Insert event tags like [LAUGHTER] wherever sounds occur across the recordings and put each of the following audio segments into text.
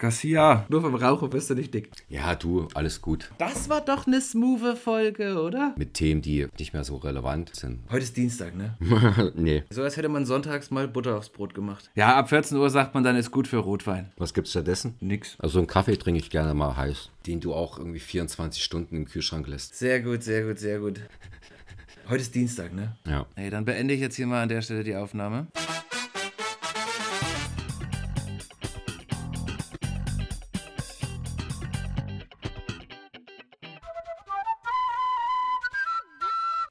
Garcia, nur vom Rauchen bist du nicht dick. Ja, du, alles gut. Das war doch eine smooth Folge, oder? Mit Themen, die nicht mehr so relevant sind. Heute ist Dienstag, ne? [LAUGHS] nee. So als hätte man sonntags mal Butter aufs Brot gemacht. Ja, ab 14 Uhr sagt man dann, ist gut für Rotwein. Was gibt's stattdessen? Nix. Also einen Kaffee trinke ich gerne mal heiß, den du auch irgendwie 24 Stunden im Kühlschrank lässt. Sehr gut, sehr gut, sehr gut. Heute ist Dienstag, ne? Ja. Ey, dann beende ich jetzt hier mal an der Stelle die Aufnahme.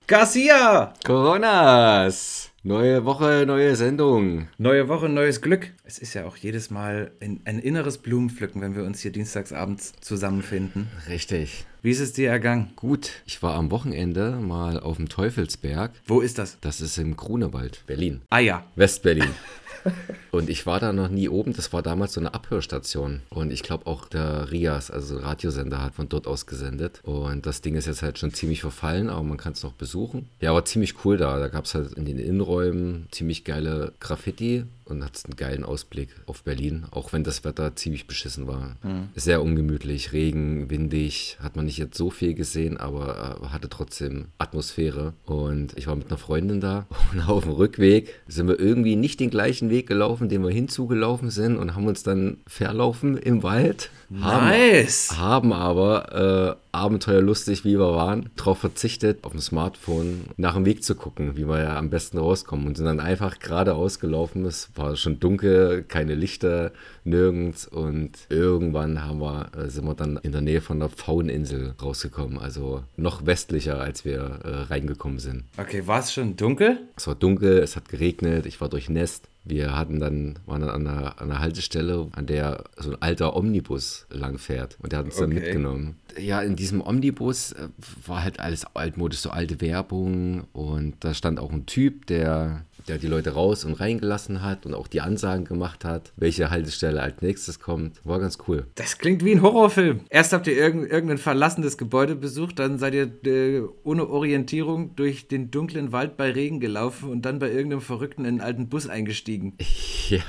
Garcia! Coronas! Neue Woche, neue Sendung. Neue Woche, neues Glück. Es ist ja auch jedes Mal ein, ein inneres Blumenpflücken, wenn wir uns hier dienstagsabends zusammenfinden. Richtig. Wie ist es dir ergangen? Gut, ich war am Wochenende mal auf dem Teufelsberg. Wo ist das? Das ist im Grunewald, Berlin. Ah ja. Westberlin. [LAUGHS] [LAUGHS] Und ich war da noch nie oben. Das war damals so eine Abhörstation. Und ich glaube auch der Rias, also der Radiosender, hat von dort aus gesendet. Und das Ding ist jetzt halt schon ziemlich verfallen, aber man kann es noch besuchen. Ja, war ziemlich cool da. Da gab es halt in den Innenräumen ziemlich geile Graffiti und hat einen geilen Ausblick auf Berlin, auch wenn das Wetter ziemlich beschissen war. Mhm. Sehr ungemütlich, Regen, windig, hat man nicht jetzt so viel gesehen, aber äh, hatte trotzdem Atmosphäre. Und ich war mit einer Freundin da [LAUGHS] und auf dem Rückweg sind wir irgendwie nicht den gleichen Weg gelaufen, den wir hinzugelaufen sind und haben uns dann verlaufen im Wald. Nice! Haben, haben aber äh, abenteuerlustig, wie wir waren, darauf verzichtet, auf dem Smartphone nach dem Weg zu gucken, wie wir ja am besten rauskommen und sind dann einfach geradeaus gelaufen. Es war schon dunkel, keine Lichter, nirgends und irgendwann haben wir, äh, sind wir dann in der Nähe von der Pfaueninsel rausgekommen, also noch westlicher, als wir äh, reingekommen sind. Okay, war es schon dunkel? Es war dunkel, es hat geregnet, ich war durchnässt. Wir hatten dann, waren dann an einer, an einer Haltestelle, an der so ein alter Omnibus langfährt. Und der hat uns okay. dann mitgenommen. Ja, in diesem Omnibus äh, war halt alles altmodisch, so alte Werbung. Und da stand auch ein Typ, der der die Leute raus und reingelassen hat und auch die Ansagen gemacht hat, welche Haltestelle als nächstes kommt. War ganz cool. Das klingt wie ein Horrorfilm. Erst habt ihr irgend, irgendein verlassenes Gebäude besucht, dann seid ihr äh, ohne Orientierung durch den dunklen Wald bei Regen gelaufen und dann bei irgendeinem Verrückten in einen alten Bus eingestiegen. [LAUGHS] Ja,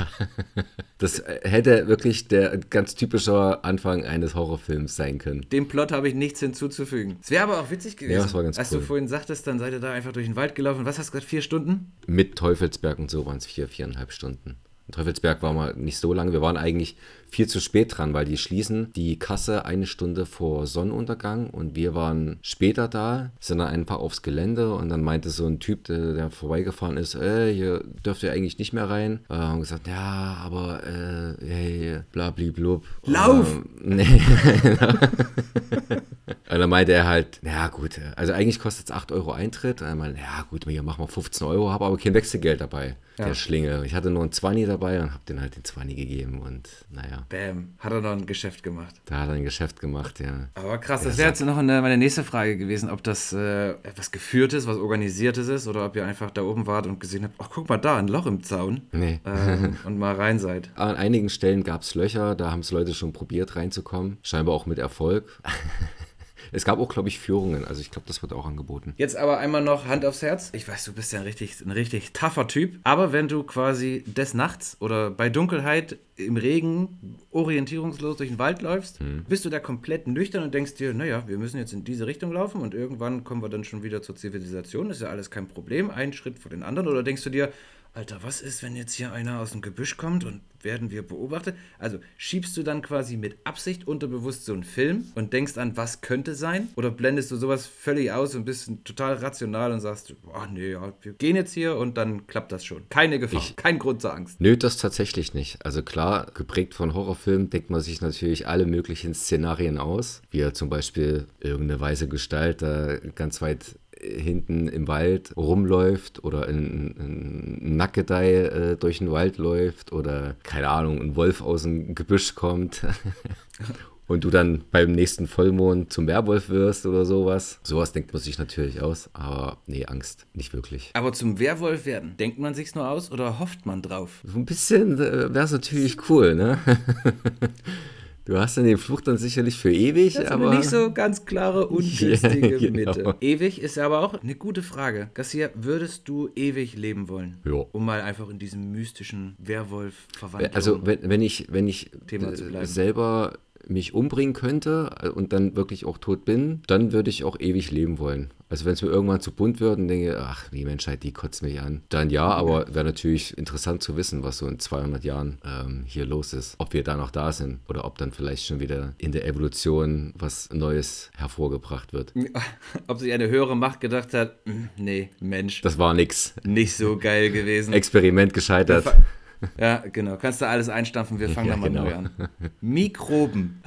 das hätte wirklich der ganz typische Anfang eines Horrorfilms sein können. Dem Plot habe ich nichts hinzuzufügen. Es wäre aber auch witzig gewesen. Ja, das war ganz Als cool. du vorhin sagtest, dann seid ihr da einfach durch den Wald gelaufen. Was hast du gerade, vier Stunden? Mit Teufelsberg und so waren es vier, viereinhalb Stunden. In Teufelsberg war mal nicht so lange. Wir waren eigentlich viel zu spät dran, weil die schließen die Kasse eine Stunde vor Sonnenuntergang und wir waren später da, sind dann einfach aufs Gelände und dann meinte so ein Typ, der, der vorbeigefahren ist, äh, hier dürft ihr eigentlich nicht mehr rein. Äh, haben gesagt, ja, aber äh, hey, blablablub. Lauf! Ähm, [LAUGHS] nee. [LAUGHS] Und dann meinte er halt, naja gut, also eigentlich kostet es 8 Euro Eintritt. Und er meinte, ja gut, hier machen wir 15 Euro, habe aber kein Wechselgeld dabei, ja. der Schlinge. Ich hatte nur einen 20 dabei und habe den halt den 20 gegeben und naja. Bäm, hat er noch ein Geschäft gemacht. Da hat er ein Geschäft gemacht, ja. Aber krass, das wäre jetzt noch eine, meine nächste Frage gewesen, ob das äh, etwas Geführtes, was Organisiertes ist oder ob ihr einfach da oben wart und gesehen habt, ach guck mal da, ein Loch im Zaun. Nee. Ähm, und mal rein seid. [LAUGHS] An einigen Stellen gab es Löcher, da haben es Leute schon probiert reinzukommen. Scheinbar auch mit Erfolg. [LAUGHS] Es gab auch, glaube ich, Führungen. Also ich glaube, das wird auch angeboten. Jetzt aber einmal noch Hand aufs Herz. Ich weiß, du bist ja ein richtig, ein richtig tougher Typ. Aber wenn du quasi des Nachts oder bei Dunkelheit im Regen orientierungslos durch den Wald läufst, hm. bist du da komplett nüchtern und denkst dir, naja, wir müssen jetzt in diese Richtung laufen und irgendwann kommen wir dann schon wieder zur Zivilisation. ist ja alles kein Problem. Ein Schritt vor den anderen. Oder denkst du dir, Alter, was ist, wenn jetzt hier einer aus dem Gebüsch kommt und werden wir beobachtet? Also schiebst du dann quasi mit Absicht unterbewusst so einen Film und denkst an, was könnte sein? Oder blendest du sowas völlig aus und bist total rational und sagst, oh nee, ja, wir gehen jetzt hier und dann klappt das schon. Keine Gefahr, ich, kein Grund zur Angst. Nö, das tatsächlich nicht. Also klar, geprägt von Horrorfilmen denkt man sich natürlich alle möglichen Szenarien aus, wie ja zum Beispiel irgendeine weiße Gestalt da ganz weit hinten im Wald rumläuft oder ein, ein Nackedei äh, durch den Wald läuft oder, keine Ahnung, ein Wolf aus dem Gebüsch kommt. [LAUGHS] und du dann beim nächsten Vollmond zum Werwolf wirst oder sowas. Sowas denkt man sich natürlich aus, aber nee, Angst, nicht wirklich. Aber zum Werwolf werden, denkt man sich's nur aus oder hofft man drauf? So ein bisschen äh, wäre es natürlich cool, ne? [LAUGHS] Du hast dann den Fluch dann sicherlich für ewig, Das ist aber. nicht so ganz klare, ungünstige [LAUGHS] Ja, genau. Mitte. Ewig ist aber auch eine gute Frage. Garcia, würdest du ewig leben wollen? Ja. Um mal einfach in diesem mystischen Werwolf-Verwandlung. Also wenn, wenn ich, wenn ich selber mich umbringen könnte äh, und dann wirklich auch tot bin, dann würde ich auch ewig leben wollen. Also wenn es mir irgendwann zu bunt wird und denke, ach, die Menschheit, die kotzt mich an, dann ja, aber wäre natürlich interessant zu wissen, was so in 200 Jahren ähm, hier los ist. Ob wir da noch da sind oder ob dann vielleicht schon wieder in der Evolution was Neues hervorgebracht wird. [LAUGHS] Ob sich eine höhere Macht gedacht hat, "Hm, nee, Mensch, Das war nix. nicht so geil gewesen. Experiment gescheitert. Ja, genau. Kannst du alles einstampfen, wir fangen Ja, da mal genau. neu an. Mikroben.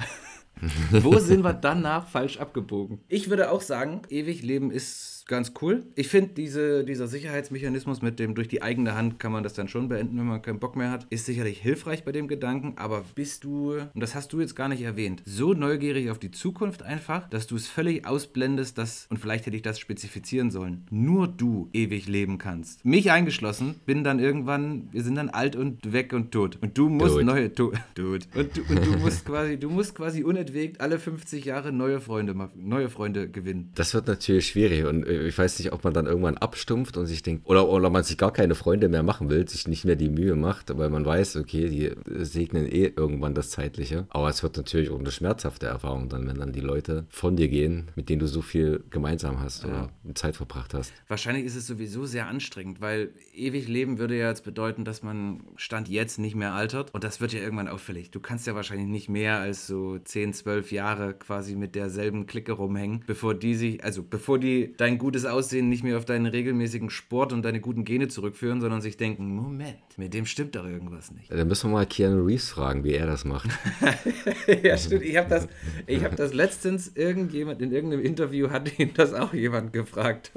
[LAUGHS] Wo sind wir danach falsch abgebogen? Ich würde auch sagen, ewig leben ist ganz cool. Ich finde, diese, dieser Sicherheitsmechanismus mit dem durch die eigene Hand kann man das dann schon beenden, wenn man keinen Bock mehr hat, ist sicherlich hilfreich bei dem Gedanken. Aber bist du, und das hast du jetzt gar nicht erwähnt, so neugierig auf die Zukunft einfach, dass du es völlig ausblendest, dass, und vielleicht hätte ich das spezifizieren sollen, nur du ewig leben kannst. Mich eingeschlossen, bin dann irgendwann, wir sind dann alt und weg und tot. Und du musst Tot. neue, to, [LAUGHS] tot. Und, du, und du musst quasi, du musst quasi unentwegt alle 50 Jahre neue Freunde, neue Freunde gewinnen. Das wird natürlich schwierig und ich weiß nicht, ob man dann irgendwann abstumpft und sich denkt, oder, oder man sich gar keine Freunde mehr machen will, sich nicht mehr die Mühe macht, weil man weiß, okay, die äh, segnen eh irgendwann das Zeitliche. Aber es wird natürlich auch eine schmerzhafte Erfahrung dann, wenn dann die Leute von dir gehen, mit denen du so viel gemeinsam hast oder Zeit verbracht hast. Wahrscheinlich ist es sowieso sehr anstrengend, weil ewig leben würde ja jetzt bedeuten, dass man Stand jetzt nicht mehr altert. Und das wird ja irgendwann auffällig. Du kannst ja wahrscheinlich nicht mehr als so 10, 12 Jahre quasi mit derselben Clique rumhängen, bevor die sich, also bevor die dein gutes Aussehen nicht mehr auf deinen regelmäßigen Sport und deine guten Gene zurückführen, sondern sich denken, Moment, mit dem stimmt doch irgendwas nicht. Dann müssen wir mal Keanu Reeves fragen, wie er das macht. [LAUGHS] ja, stimmt. Ich habe das, ich hab das letztens irgendjemand, in irgendeinem Interview hat ihn das auch jemand gefragt,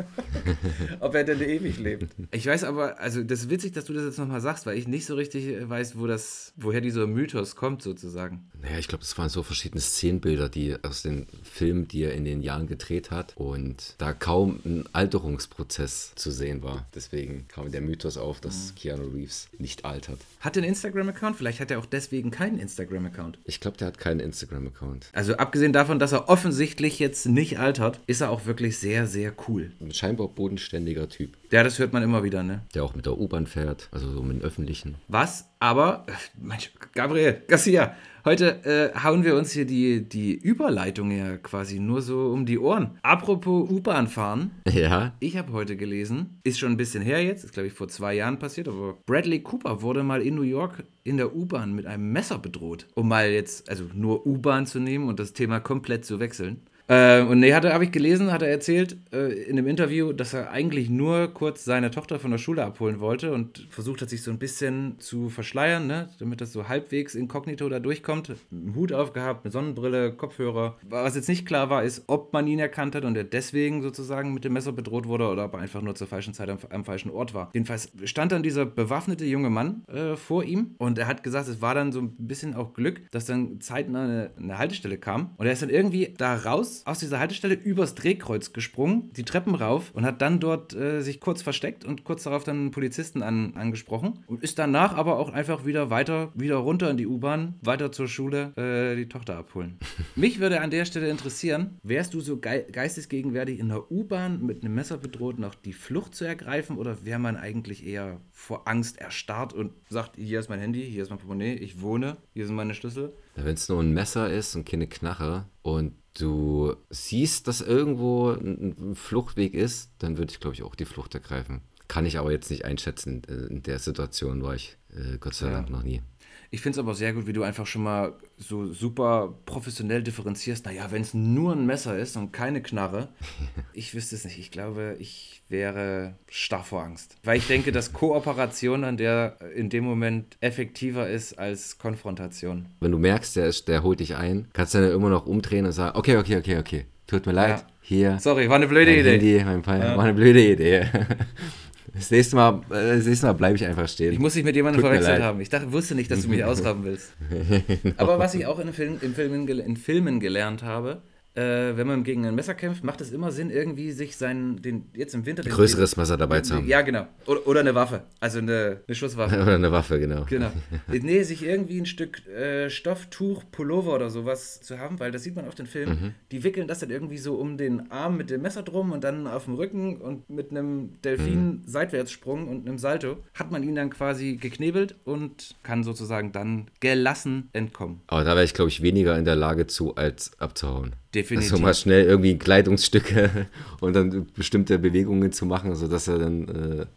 [LAUGHS] ob er denn ewig lebt. Ich weiß aber, also das ist witzig, dass du das jetzt nochmal sagst, weil ich nicht so richtig äh, weiß, wo das, woher dieser Mythos kommt sozusagen. Naja, ich glaube, das waren so verschiedene Szenenbilder, die aus den Filmen, die er in den Jahren gedreht hat und da kaum ein Alterungsprozess zu sehen war. Deswegen kam der Mythos auf, dass Keanu Reeves nicht altert. Hat er einen Instagram-Account? Vielleicht hat er auch deswegen keinen Instagram-Account. Ich glaube, der hat keinen Instagram-Account. Also abgesehen davon, dass er offensichtlich jetzt nicht altert, ist er auch wirklich sehr, sehr cool. Ein scheinbar bodenständiger Typ, Ja, das hört man immer wieder, ne? der auch mit der U-Bahn fährt, also so mit dem Öffentlichen. Was aber, Mensch, Gabriel, Garcia, heute äh, hauen wir uns hier die, die Überleitung ja quasi nur so um die Ohren. Apropos U-Bahn fahren, Ja, ich habe heute gelesen, ist schon ein bisschen her jetzt, ist glaube ich vor zwei Jahren passiert, aber Bradley Cooper wurde mal in New York in der U-Bahn mit einem Messer bedroht. Um mal jetzt, also nur U-Bahn zu nehmen und das Thema komplett zu wechseln. Äh, und nee, habe ich gelesen, hat er erzählt äh, in einem Interview, dass er eigentlich nur kurz seine Tochter von der Schule abholen wollte und versucht hat, sich so ein bisschen zu verschleiern, ne? damit das so halbwegs inkognito da durchkommt. Einen Hut aufgehabt, eine Sonnenbrille, Kopfhörer. Was jetzt nicht klar war, ist, ob man ihn erkannt hat und er deswegen sozusagen mit dem Messer bedroht wurde oder ob er einfach nur zur falschen Zeit am, am falschen Ort war. Jedenfalls stand dann dieser bewaffnete junge Mann äh, vor ihm und er hat gesagt, es war dann so ein bisschen auch Glück, dass dann zeitnah eine, eine Haltestelle kam und er ist dann irgendwie da raus aus dieser Haltestelle übers Drehkreuz gesprungen, die Treppen rauf und hat dann dort äh, sich kurz versteckt und kurz darauf dann einen Polizisten an, angesprochen und ist danach aber auch einfach wieder weiter, wieder runter in die U-Bahn, weiter zur Schule, äh, die Tochter abholen. [LAUGHS] Mich würde an der Stelle interessieren, wärst du so gei geistesgegenwärtig in der U-Bahn mit einem Messer bedroht, noch die Flucht zu ergreifen oder wäre man eigentlich eher vor Angst erstarrt und sagt, hier ist mein Handy, hier ist mein Portemonnaie, ich wohne, hier sind meine Schlüssel? wenn es nur ein Messer ist und keine Knarre und du siehst, dass irgendwo ein Fluchtweg ist, dann würde ich, glaube ich, auch die Flucht ergreifen. Kann ich aber jetzt nicht einschätzen. Äh, In der Situation war ich äh, Gott sei Ja. Dank noch nie. Ich finde es aber sehr gut, wie du einfach schon mal so super professionell differenzierst. Naja, wenn es nur ein Messer ist und keine Knarre, [LAUGHS] ich wüsste es nicht. Ich glaube, ich wäre starr vor Angst. Weil ich denke, dass Kooperation an der in dem Moment effektiver ist als Konfrontation. Wenn du merkst, der, ist, der holt dich ein, kannst du dann immer noch umdrehen und sagen, okay, okay, okay, okay, tut mir leid, Ja. hier, Sorry, war eine blöde Idee. Handy, mein Fall, war eine blöde Idee. [LAUGHS] Das nächste Mal, äh, das nächste Mal bleibe ich einfach stehen. Ich muss dich mit jemandem Tut verwechselt haben. Ich dachte, wusste nicht, dass du mich [LAUGHS] ausrauben willst. [LAUGHS] Aber was ich auch in Filmen, in Filmen, in Filmen gelernt habe, äh, wenn man gegen ein Messer kämpft, macht es immer Sinn, irgendwie sich seinen, den, jetzt im Winter... Den, Größeres Messer dabei zu haben. Ja, genau. Oder, oder eine Waffe. Also eine, eine Schusswaffe. [LAUGHS] Oder eine Waffe, genau. Genau. [LAUGHS] Nee, sich irgendwie ein Stück äh, Stoff, Tuch, Pullover oder sowas zu haben, weil das sieht man auf den Filmen. Mhm. Die wickeln das dann irgendwie so um den Arm mit dem Messer drum und dann auf dem Rücken und mit einem Delfin-Seitwärtssprung und einem Salto hat man ihn dann quasi geknebelt und kann sozusagen dann gelassen entkommen. Aber da wäre ich, glaube ich, weniger in der Lage zu, als abzuhauen. Definitiv. Also mal schnell irgendwie Kleidungsstücke [LAUGHS] und dann bestimmte Bewegungen zu machen, sodass er dann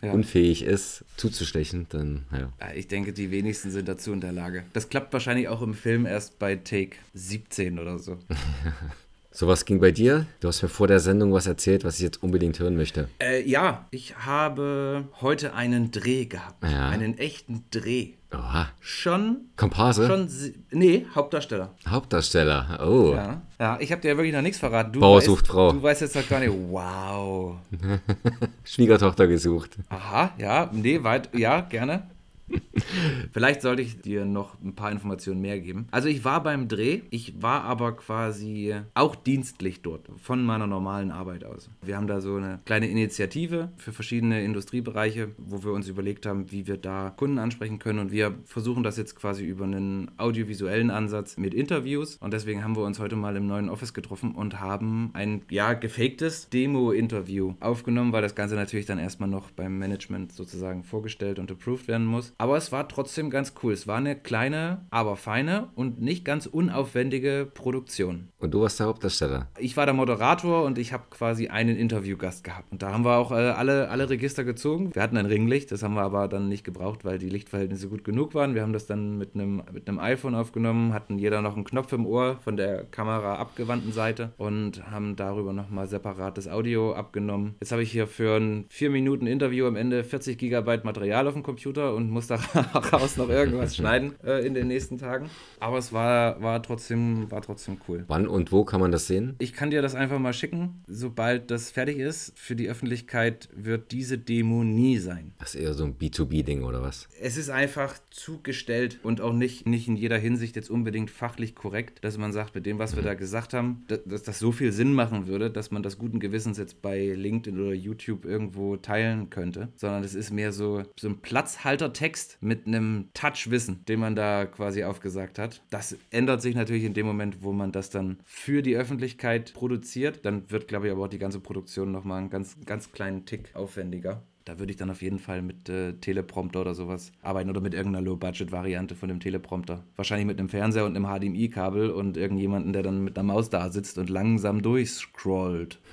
äh, Ja. unfähig ist, zuzustechen, dann, ja. Ich denke, die wenigsten sind dazu in der Lage. Das klappt wahrscheinlich auch im Film erst bei Take 17 oder so. [LAUGHS] Sowas ging bei dir? Du hast mir vor der Sendung was erzählt, was ich jetzt unbedingt hören möchte. Äh, ja, ich habe heute einen Dreh gehabt. Ja. Einen echten Dreh. Oha. Schon. Komparse? Schon. Nee, Hauptdarsteller. Hauptdarsteller. Oh. Ja. Ja, ich habe dir ja wirklich noch nichts verraten. Du Bauer weißt, sucht Frau. Du weißt jetzt noch gar nicht. Wow. [LAUGHS] Schwiegertochter gesucht. Aha, ja, nee, weit, ja, gerne. [LAUGHS] Vielleicht sollte ich dir noch ein paar Informationen mehr geben. Also ich war beim Dreh, ich war aber quasi auch dienstlich dort, von meiner normalen Arbeit aus. Wir haben da so eine kleine Initiative für verschiedene Industriebereiche, wo wir uns überlegt haben, wie wir da Kunden ansprechen können und wir versuchen das jetzt quasi über einen audiovisuellen Ansatz mit Interviews und deswegen haben wir uns heute mal im neuen Office getroffen und haben ein, ja, gefaktes Demo-Interview aufgenommen, weil das Ganze natürlich dann erstmal noch beim Management sozusagen vorgestellt und approved werden muss. Aber es war trotzdem ganz cool. Es war eine kleine, aber feine und nicht ganz unaufwendige Produktion. Und du warst der Hauptdarsteller. Ich war der Moderator und ich habe quasi einen Interviewgast gehabt. Und da haben wir auch äh, alle, alle Register gezogen. Wir hatten ein Ringlicht, das haben wir aber dann nicht gebraucht, weil die Lichtverhältnisse gut genug waren. Wir haben das dann mit einem, mit einem iPhone aufgenommen, hatten jeder noch einen Knopf im Ohr von der Kamera abgewandten Seite und haben darüber nochmal separates Audio abgenommen. Jetzt habe ich hier für ein 4 Minuten Interview am Ende 40 Gigabyte Material auf dem Computer und muss daraus [LAUGHS] noch irgendwas schneiden äh, in den nächsten Tagen. Aber es war, war, trotzdem, war trotzdem cool. Wann und wo kann man das sehen? Ich kann dir das einfach mal schicken, sobald das fertig ist. Für die Öffentlichkeit wird diese Demo nie sein. Das ist eher so ein B2B-Ding oder was? Es ist einfach zugestellt und auch nicht, nicht in jeder Hinsicht jetzt unbedingt fachlich korrekt, dass man sagt, mit dem, was wir da gesagt haben, dass, dass das so viel Sinn machen würde, dass man das guten Gewissens jetzt bei LinkedIn oder YouTube irgendwo teilen könnte, sondern es ist mehr so, so ein Platzhaltertext mit einem Touchwissen, den man da quasi aufgesagt hat. Das ändert sich natürlich in dem Moment, wo man das dann für die Öffentlichkeit produziert. Dann wird, glaube ich, aber auch die ganze Produktion nochmal einen ganz, ganz kleinen Tick aufwendiger. Da würde ich dann auf jeden Fall mit äh, Teleprompter oder sowas arbeiten oder mit irgendeiner Low-Budget-Variante von dem Teleprompter. Wahrscheinlich mit einem Fernseher und einem HDMI-Kabel und irgendjemanden, der dann mit einer Maus da sitzt und langsam durchscrollt. [LAUGHS]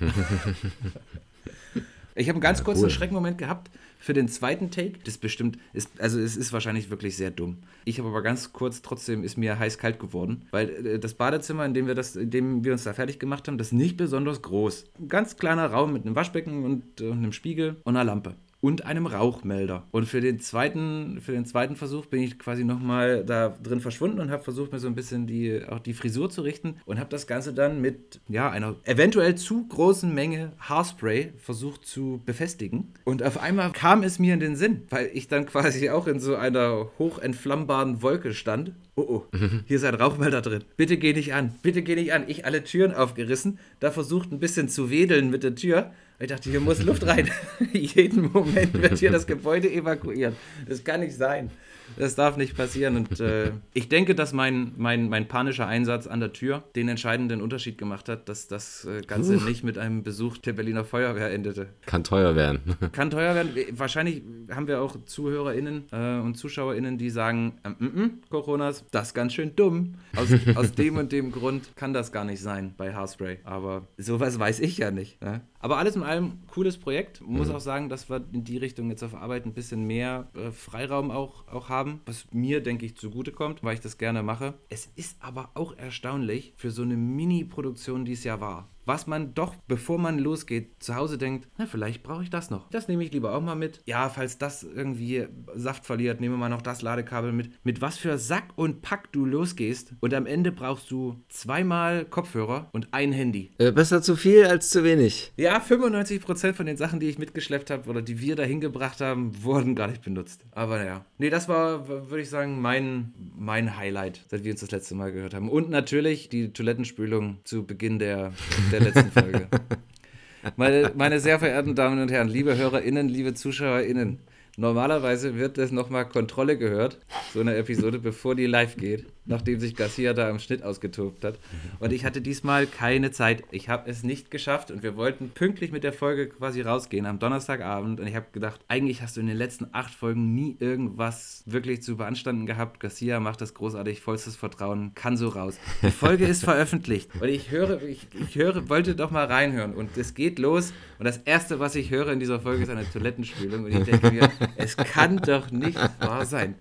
ich habe einen ganz kurzen cool. Schreckmoment gehabt für den zweiten Take. Das bestimmt ist, also es ist wahrscheinlich wirklich sehr dumm. Ich habe aber ganz kurz, trotzdem ist mir heiß-kalt geworden, weil äh, das Badezimmer, in dem wir das, in dem wir uns da fertig gemacht haben, das ist nicht besonders groß. Ein ganz kleiner Raum mit einem Waschbecken und, äh, einem Spiegel und einer Lampe und einem Rauchmelder. Und für den zweiten, für den zweiten Versuch bin ich quasi nochmal da drin verschwunden und habe versucht, mir so ein bisschen die, auch die Frisur zu richten und habe das Ganze dann mit ja, einer eventuell zu großen Menge Haarspray versucht zu befestigen. Und auf einmal kam es mir in den Sinn, weil ich dann quasi auch in so einer hochentflammbaren Wolke stand. Oh oh, hier ist ein Rauchmelder drin. Bitte geh nicht an, bitte geh nicht an. Ich alle Türen aufgerissen, da versucht ein bisschen zu wedeln mit der Tür. Ich dachte, hier muss Luft rein. [LAUGHS] Jeden Moment wird hier das Gebäude evakuiert. Das kann nicht sein. Das darf nicht passieren. Und äh, ich denke, dass mein, mein, mein panischer Einsatz an der Tür den entscheidenden Unterschied gemacht hat, dass das äh, Ganze nicht mit einem Besuch der Berliner Feuerwehr endete. Kann teuer werden. [LAUGHS] Kann teuer werden. Wahrscheinlich haben wir auch ZuhörerInnen äh, und ZuschauerInnen, die sagen, ähm, mm, mm, Coronas, das ist ganz schön dumm. Aus, aus dem und dem Grund kann das gar nicht sein bei Haarspray. Aber sowas weiß ich ja nicht. Ne? Aber alles in allem cooles Projekt. Muss auch sagen, dass wir in die Richtung jetzt auf Arbeit ein bisschen mehr äh, Freiraum auch, auch haben, was mir, denke ich, zugutekommt, weil ich das gerne mache. Es ist aber auch erstaunlich für so eine Mini-Produktion, die es ja war. Was man doch, bevor man losgeht, zu Hause denkt, na, vielleicht brauche ich das noch. Das nehme ich lieber auch mal mit. Ja, falls das irgendwie Saft verliert, nehme mal noch das Ladekabel mit. Mit was für Sack und Pack du losgehst und am Ende brauchst du zweimal Kopfhörer und ein Handy. Äh, besser zu viel als zu wenig. Ja, 95% von den Sachen, die ich mitgeschleppt habe oder die wir dahin gebracht haben, wurden gar nicht benutzt. Aber ja. Nee, das war, würde ich sagen, mein, mein Highlight, seit wir uns das letzte Mal gehört haben. Und natürlich die Toilettenspülung zu Beginn der, der [LAUGHS] letzten Folge. [LAUGHS] Meine, meine sehr verehrten Damen und Herren, liebe HörerInnen, liebe ZuschauerInnen, normalerweise wird das nochmal Kontrolle gehört, so eine Episode, bevor die live geht nachdem sich Garcia da im Schnitt ausgetobt hat. Und ich hatte diesmal keine Zeit. Ich habe es nicht geschafft und wir wollten pünktlich mit der Folge quasi rausgehen am Donnerstagabend. Und ich habe gedacht, eigentlich hast du in den letzten acht Folgen nie irgendwas wirklich zu beanstanden gehabt. Garcia macht das großartig, vollstes Vertrauen, kann so raus. Die Folge ist veröffentlicht. Und ich höre, ich, ich höre, wollte doch mal reinhören. Und es geht los. Und das Erste, was ich höre in dieser Folge, ist eine Toilettenspülung. Und ich denke mir, es kann doch nicht wahr sein.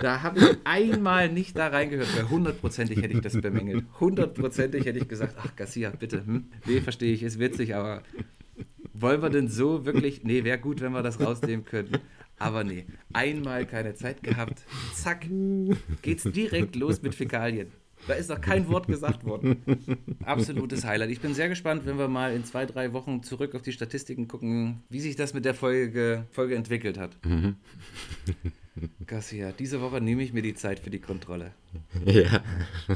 Da habe ich einmal nicht da reingehört, hundertprozentig hätte ich das bemängelt. Hundertprozentig hätte ich gesagt, ach Garcia, bitte. Hm? Nee, verstehe ich, ist witzig, aber wollen wir denn so wirklich, nee, wäre gut, wenn wir das rausnehmen könnten. Aber nee, einmal keine Zeit gehabt, zack, geht's direkt los mit Fäkalien. Da ist noch kein Wort gesagt worden. Absolutes Highlight. Ich bin sehr gespannt, wenn wir mal in zwei, drei Wochen zurück auf die Statistiken gucken, wie sich das mit der Folge, Folge entwickelt hat. Mhm. Garcia, diese Woche nehme ich mir die Zeit für die Kontrolle. [LAUGHS] Ja,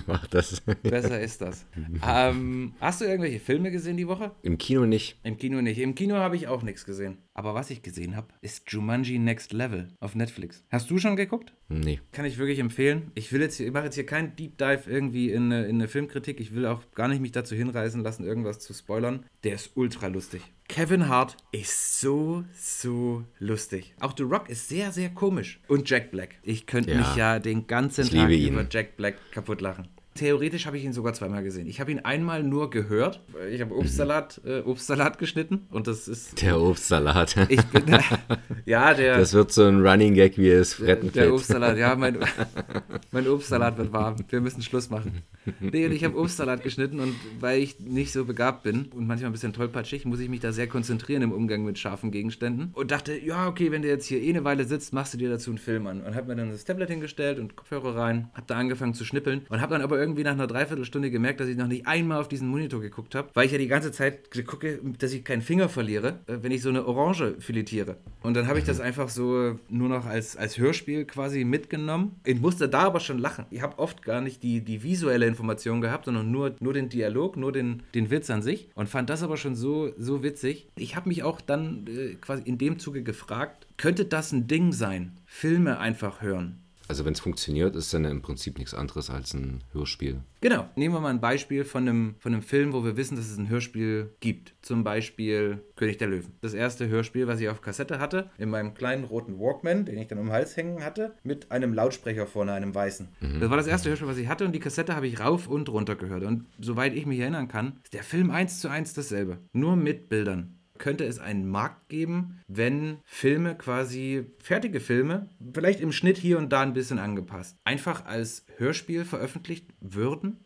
mach das. Besser ist das. Ähm, hast du irgendwelche Filme gesehen die Woche? Im Kino nicht. Im Kino nicht. Im Kino habe ich auch nichts gesehen. Aber was ich gesehen habe, ist Jumanji Next Level auf Netflix. Hast du schon geguckt? Nee. Kann ich wirklich empfehlen. Ich will jetzt hier, ich mache jetzt hier keinen Deep Dive irgendwie in eine, in eine Filmkritik. Ich will auch gar nicht mich dazu hinreißen lassen, irgendwas zu spoilern. Der ist ultra lustig. Kevin Hart ist so, so lustig. Auch The Rock ist sehr, sehr komisch. Und Jack Black. Ich könnte ja. mich ja den ganzen ich Tag über Jack Black kaputt lachen. Theoretisch habe ich ihn sogar zweimal gesehen. Ich habe ihn einmal nur gehört. Ich habe Obstsalat, äh, Obstsalat geschnitten und das ist. Der Obstsalat. [LAUGHS] Ich bin. [LAUGHS] ja, der. Das wird so ein Running Gag, wie es fretten Der Obstsalat, ja, mein, [LAUGHS] mein Obstsalat wird warm. Wir müssen Schluss machen. Nee, ich habe Obstsalat geschnitten und weil ich nicht so begabt bin und manchmal ein bisschen tollpatschig, muss ich mich da sehr konzentrieren im Umgang mit scharfen Gegenständen. Und dachte, ja, okay, wenn du jetzt hier eh eine Weile sitzt, machst du dir dazu einen Film an. Und habe mir dann das Tablet hingestellt und Kopfhörer rein, habe da angefangen zu schnippeln und habe dann aber irgendwie nach einer Dreiviertelstunde gemerkt, dass ich noch nicht einmal auf diesen Monitor geguckt habe, weil ich ja die ganze Zeit gucke, dass ich keinen Finger verliere, äh, wenn ich so eine Orange filetiere. Und dann habe ich das einfach so nur noch als, als Hörspiel quasi mitgenommen. Ich musste da aber schon lachen. Ich habe oft gar nicht die, die visuelle Information gehabt, sondern nur, nur den Dialog, nur den, den Witz an sich und fand das aber schon so, so witzig. Ich habe mich auch dann äh, quasi in dem Zuge gefragt, könnte das ein Ding sein? Filme einfach hören. Also wenn es funktioniert, ist dann im Prinzip nichts anderes als ein Hörspiel. Genau. Nehmen wir mal ein Beispiel von einem, von einem Film, wo wir wissen, dass es ein Hörspiel gibt. Zum Beispiel König der Löwen. Das erste Hörspiel, was ich auf Kassette hatte, in meinem kleinen roten Walkman, den ich dann um den Hals hängen hatte, mit einem Lautsprecher vorne, einem weißen. Mhm. Das war das erste Hörspiel, was ich hatte und die Kassette habe ich rauf und runter gehört. Und soweit ich mich erinnern kann, ist der Film eins zu eins dasselbe. Nur mit Bildern könnte es einen Markt geben, wenn Filme quasi, fertige Filme, vielleicht im Schnitt hier und da ein bisschen angepasst, einfach als Hörspiel veröffentlicht würden?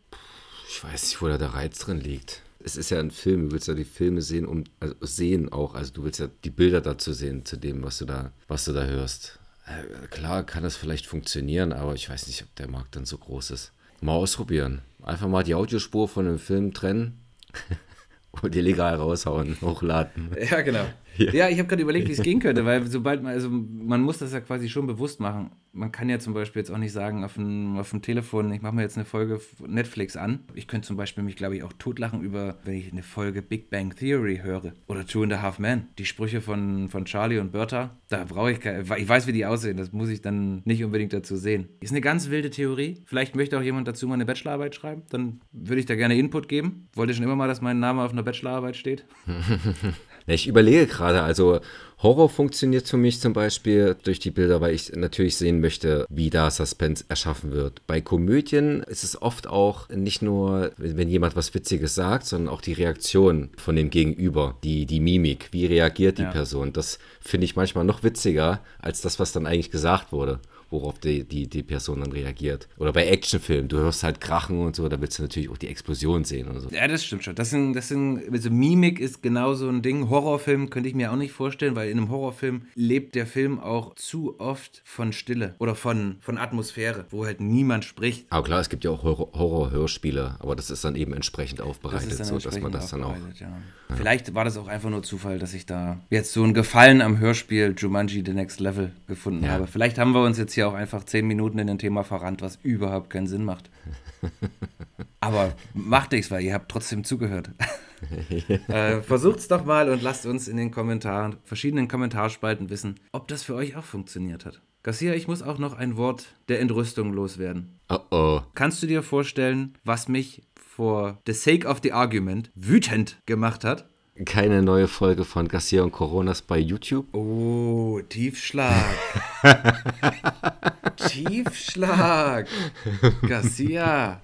Ich weiß nicht, wo da der Reiz drin liegt. Es ist ja ein Film, du willst ja die Filme sehen, um also sehen auch, also du willst ja die Bilder dazu sehen, zu dem, was du da, was du da hörst. Äh, klar kann das vielleicht funktionieren, aber ich weiß nicht, ob der Markt dann so groß ist. Mal ausprobieren. Einfach mal die Audiospur von einem Film trennen. [LAUGHS] [LAUGHS] und illegal raushauen, hochladen. Ja, genau. Ja, ja ich habe gerade überlegt, wie es gehen könnte, weil [LAUGHS] sobald man, also man muss das ja quasi schon bewusst machen. Man kann ja zum Beispiel jetzt auch nicht sagen auf dem, auf dem Telefon, ich mache mir jetzt eine Folge Netflix an. Ich könnte zum Beispiel mich, glaube ich, auch totlachen über, wenn ich eine Folge Big Bang Theory höre oder Two and a Half Men. Die Sprüche von, von Charlie und Bertha, da brauche ich keine, ich weiß, wie die aussehen, das muss ich dann nicht unbedingt dazu sehen. Ist eine ganz wilde Theorie. Vielleicht möchte auch jemand dazu mal eine Bachelorarbeit schreiben, dann würde ich da gerne Input geben. Wollte schon immer mal, dass mein Name auf einer Bachelorarbeit steht. [LAUGHS] ich überlege gerade, also Horror funktioniert für mich zum Beispiel durch die Bilder, weil ich natürlich sehen möchte, wie da Suspense erschaffen wird. Bei Komödien ist es oft auch nicht nur, wenn jemand was Witziges sagt, sondern auch die Reaktion von dem Gegenüber, die, die Mimik, wie reagiert die ja. Person. Das finde ich manchmal noch witziger als das, was dann eigentlich gesagt wurde worauf die, die, die Person dann reagiert. Oder bei Actionfilmen, du hörst halt Krachen und so, da willst du natürlich auch die Explosion sehen und so. Ja, das stimmt schon. Das sind, das sind, also Mimik ist genau so ein Ding. Horrorfilm könnte ich mir auch nicht vorstellen, weil in einem Horrorfilm lebt der Film auch zu oft von Stille oder von, von Atmosphäre, wo halt niemand spricht. Aber klar, es gibt ja auch Horror-Hörspiele, aber das ist dann eben entsprechend aufbereitet, Das so dass man das dann auch. aufbereitet, Ja. Vielleicht war das auch einfach nur Zufall, dass ich da jetzt so einen Gefallen am Hörspiel Jumanji The Next Level gefunden Ja. habe. Vielleicht haben wir uns jetzt hier auch einfach zehn Minuten in ein Thema verrannt, was überhaupt keinen Sinn macht. [LAUGHS] Aber macht nichts, weil ihr habt trotzdem zugehört. [LAUGHS] äh, versucht's doch mal und lasst uns in den Kommentaren, verschiedenen Kommentarspalten wissen, ob das für euch auch funktioniert hat. Garcia, ich muss auch noch ein Wort der Entrüstung loswerden. Oh oh. Kannst du dir vorstellen, was mich for the sake of the argument wütend gemacht hat? Keine neue Folge von Garcia und Coronas bei YouTube. Oh, Tiefschlag. [LAUGHS] Tiefschlag. Garcia.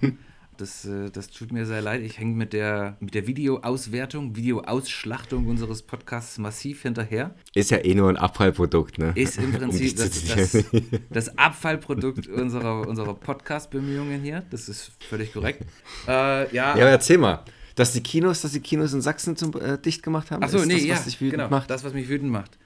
Das, äh, das tut mir sehr leid. Ich hänge mit der, mit der Videoauswertung, Videoausschlachtung unseres Podcasts massiv hinterher. Ist ja eh nur ein Abfallprodukt, ne? Ist im Um Prinzip zu das, das, [LAUGHS] das Abfallprodukt unserer, unserer Podcast-Bemühungen hier. Das ist völlig korrekt. Äh, ja, Ja, aber erzähl mal. Dass die Kinos, dass die Kinos in Sachsen zum, äh, dicht gemacht haben? Achso, ist nee, das, ja, was dich wütend genau, macht? das, was mich wütend macht.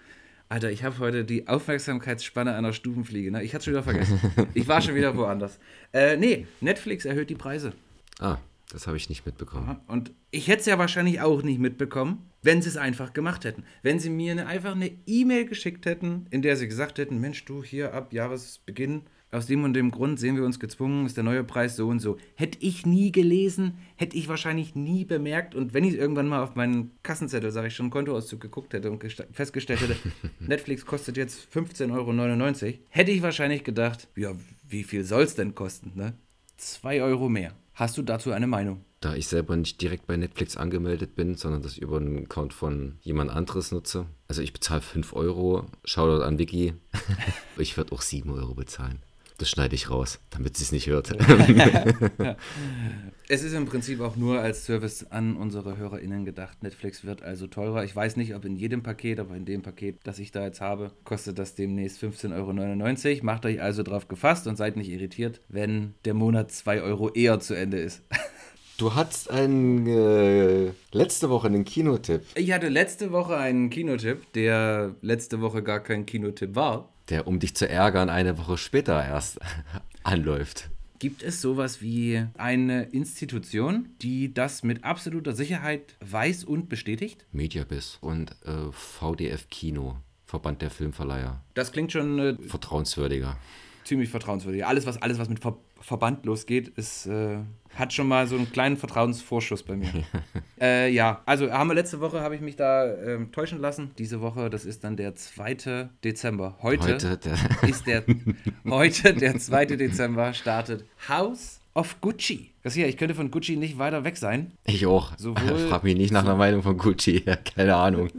Alter, ich habe heute die Aufmerksamkeitsspanne einer Stubenfliege. Ne? Ich hatte schon wieder vergessen. [LAUGHS] ich war schon wieder woanders. Äh, nee, Netflix erhöht die Preise. Ah, das habe ich nicht mitbekommen. Und ich hätte es ja wahrscheinlich auch nicht mitbekommen, wenn sie es einfach gemacht hätten. Wenn sie mir eine, einfach eine E-Mail geschickt hätten, in der sie gesagt hätten, Mensch, du hier ab Jahresbeginn, aus dem und dem Grund sehen wir uns gezwungen, ist der neue Preis so und so. Hätte ich nie gelesen, hätte ich wahrscheinlich nie bemerkt. Und wenn ich irgendwann mal auf meinen Kassenzettel, sage ich schon, Kontoauszug geguckt hätte und festgestellt hätte, [LAUGHS] Netflix kostet jetzt 15,99 Euro, hätte ich wahrscheinlich gedacht, ja, wie viel soll es denn kosten, ne? 2 Euro mehr. Hast du dazu eine Meinung? Da ich selber nicht direkt bei Netflix angemeldet bin, sondern das über einen Account von jemand anderes nutze. Also ich bezahle 5 Euro, Shoutout an Vicky. [LAUGHS] ich würde auch 7 Euro bezahlen. Das schneide ich raus, damit sie es nicht hört. [LAUGHS] Es ist im Prinzip auch nur als Service an unsere HörerInnen gedacht. Netflix wird also teurer. Ich weiß nicht, ob in jedem Paket, aber in dem Paket, das ich da jetzt habe, kostet das demnächst 15,99 Euro. Macht euch also drauf gefasst und seid nicht irritiert, wenn der Monat 2 Euro eher zu Ende ist. Du hattest einen, äh, letzte Woche einen Kinotipp, Ich hatte letzte Woche einen Kinotipp, der letzte Woche gar kein Kinotipp war. der um dich zu ärgern eine Woche später erst [LAUGHS] anläuft. Gibt es sowas wie eine Institution, die das mit absoluter Sicherheit weiß und bestätigt? Mediabiss und äh, VDF Kino, Verband der Filmverleiher. Das klingt schon äh, Vertrauenswürdiger. ziemlich vertrauenswürdig. Alles, was, alles, was mit Ver Verband losgeht, ist, äh, hat schon mal so einen kleinen Vertrauensvorschuss bei mir. [LAUGHS] äh, ja, also haben wir letzte Woche, habe ich mich da ähm, täuschen lassen. Diese Woche, das ist dann der 2. Dezember. Heute, Heute, der, [LAUGHS] ist der, heute, der 2. Dezember, startet House of Gucci. Das hier, ich könnte von Gucci nicht weiter weg sein. ich auch. Sowohl- [LAUGHS] Frag mich nicht nach einer Meinung von Gucci. Keine Ahnung.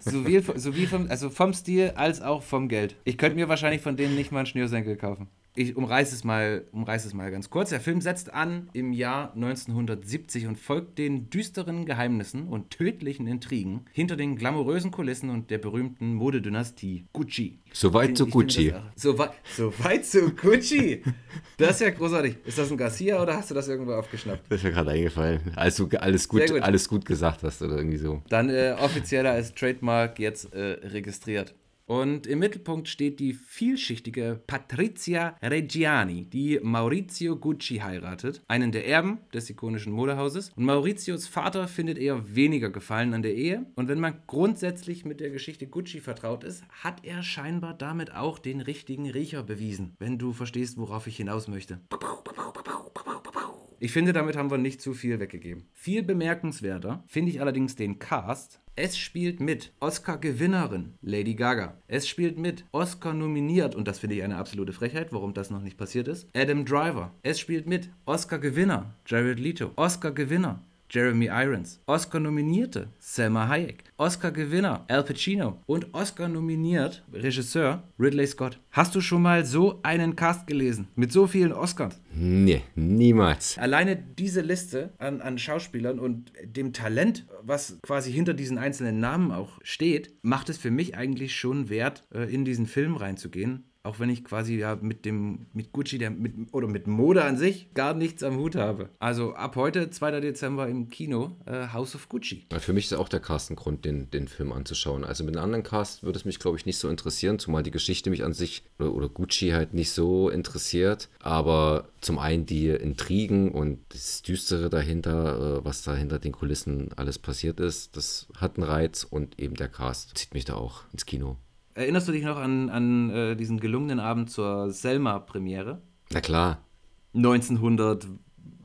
Sowie, sowie vom, also vom Stil als auch vom Geld. Ich könnte mir wahrscheinlich von denen nicht mal einen Schnürsenkel kaufen. Ich umreiße es, mal, umreiße es mal ganz kurz. Der Film setzt an im Jahr 1970 und folgt den düsteren Geheimnissen und tödlichen Intrigen hinter den glamourösen Kulissen und der berühmten Modedynastie Gucci. Soweit zu Gucci. auch- So, zu Gucci. Das ist ja großartig. Ist das ein Garcia oder hast du das irgendwo aufgeschnappt? Das ist mir gerade eingefallen. Als du alles gut, gut. alles gut gesagt hast oder irgendwie so. Dann äh, offizieller als Trademark jetzt äh, registriert. Und im Mittelpunkt steht die vielschichtige Patrizia Reggiani, die Maurizio Gucci heiratet, einen der Erben des ikonischen Modehauses. Und Maurizios Vater findet eher weniger Gefallen an der Ehe. Und wenn man grundsätzlich mit der Geschichte Gucci vertraut ist, hat er scheinbar damit auch den richtigen Riecher bewiesen. Wenn du verstehst, worauf ich hinaus möchte. Ich finde, damit haben wir nicht zu viel weggegeben. Viel bemerkenswerter finde ich allerdings den Cast. Es spielt mit Oscar-Gewinnerin Lady Gaga. Es spielt mit Oscar nominiert, und das finde ich eine absolute Frechheit, warum das noch nicht passiert ist, Adam Driver. Es spielt mit Oscar-Gewinner Jared Leto. Oscar-Gewinner Jeremy Irons, Oscar-nominierte Selma Hayek, Oscar-Gewinner Al Pacino und Oscar-nominiert Regisseur Ridley Scott. Hast du schon mal so einen Cast gelesen mit so vielen Oscars? Nee, niemals. Alleine diese Liste an, an Schauspielern und dem Talent, was quasi hinter diesen einzelnen Namen auch steht, macht es für mich eigentlich schon wert, äh, in diesen Film reinzugehen. Auch wenn ich quasi ja mit dem, mit Gucci der, mit, oder mit Mode an sich gar nichts am Hut habe. Also ab heute, 2. Dezember im Kino, äh, House of Gucci. Für mich ist auch der Cast ein Grund, den, den Film anzuschauen. Also mit einem anderen Cast würde es mich, glaube ich, nicht so interessieren, zumal die Geschichte mich an sich oder, oder Gucci halt nicht so interessiert. Aber zum einen die Intrigen und das Düstere dahinter, äh, was da hinter den Kulissen alles passiert ist, das hat einen Reiz und eben der Cast zieht mich da auch ins Kino. Erinnerst du dich noch an, an äh, diesen gelungenen Abend zur Selma-Premiere? Na klar. 1900,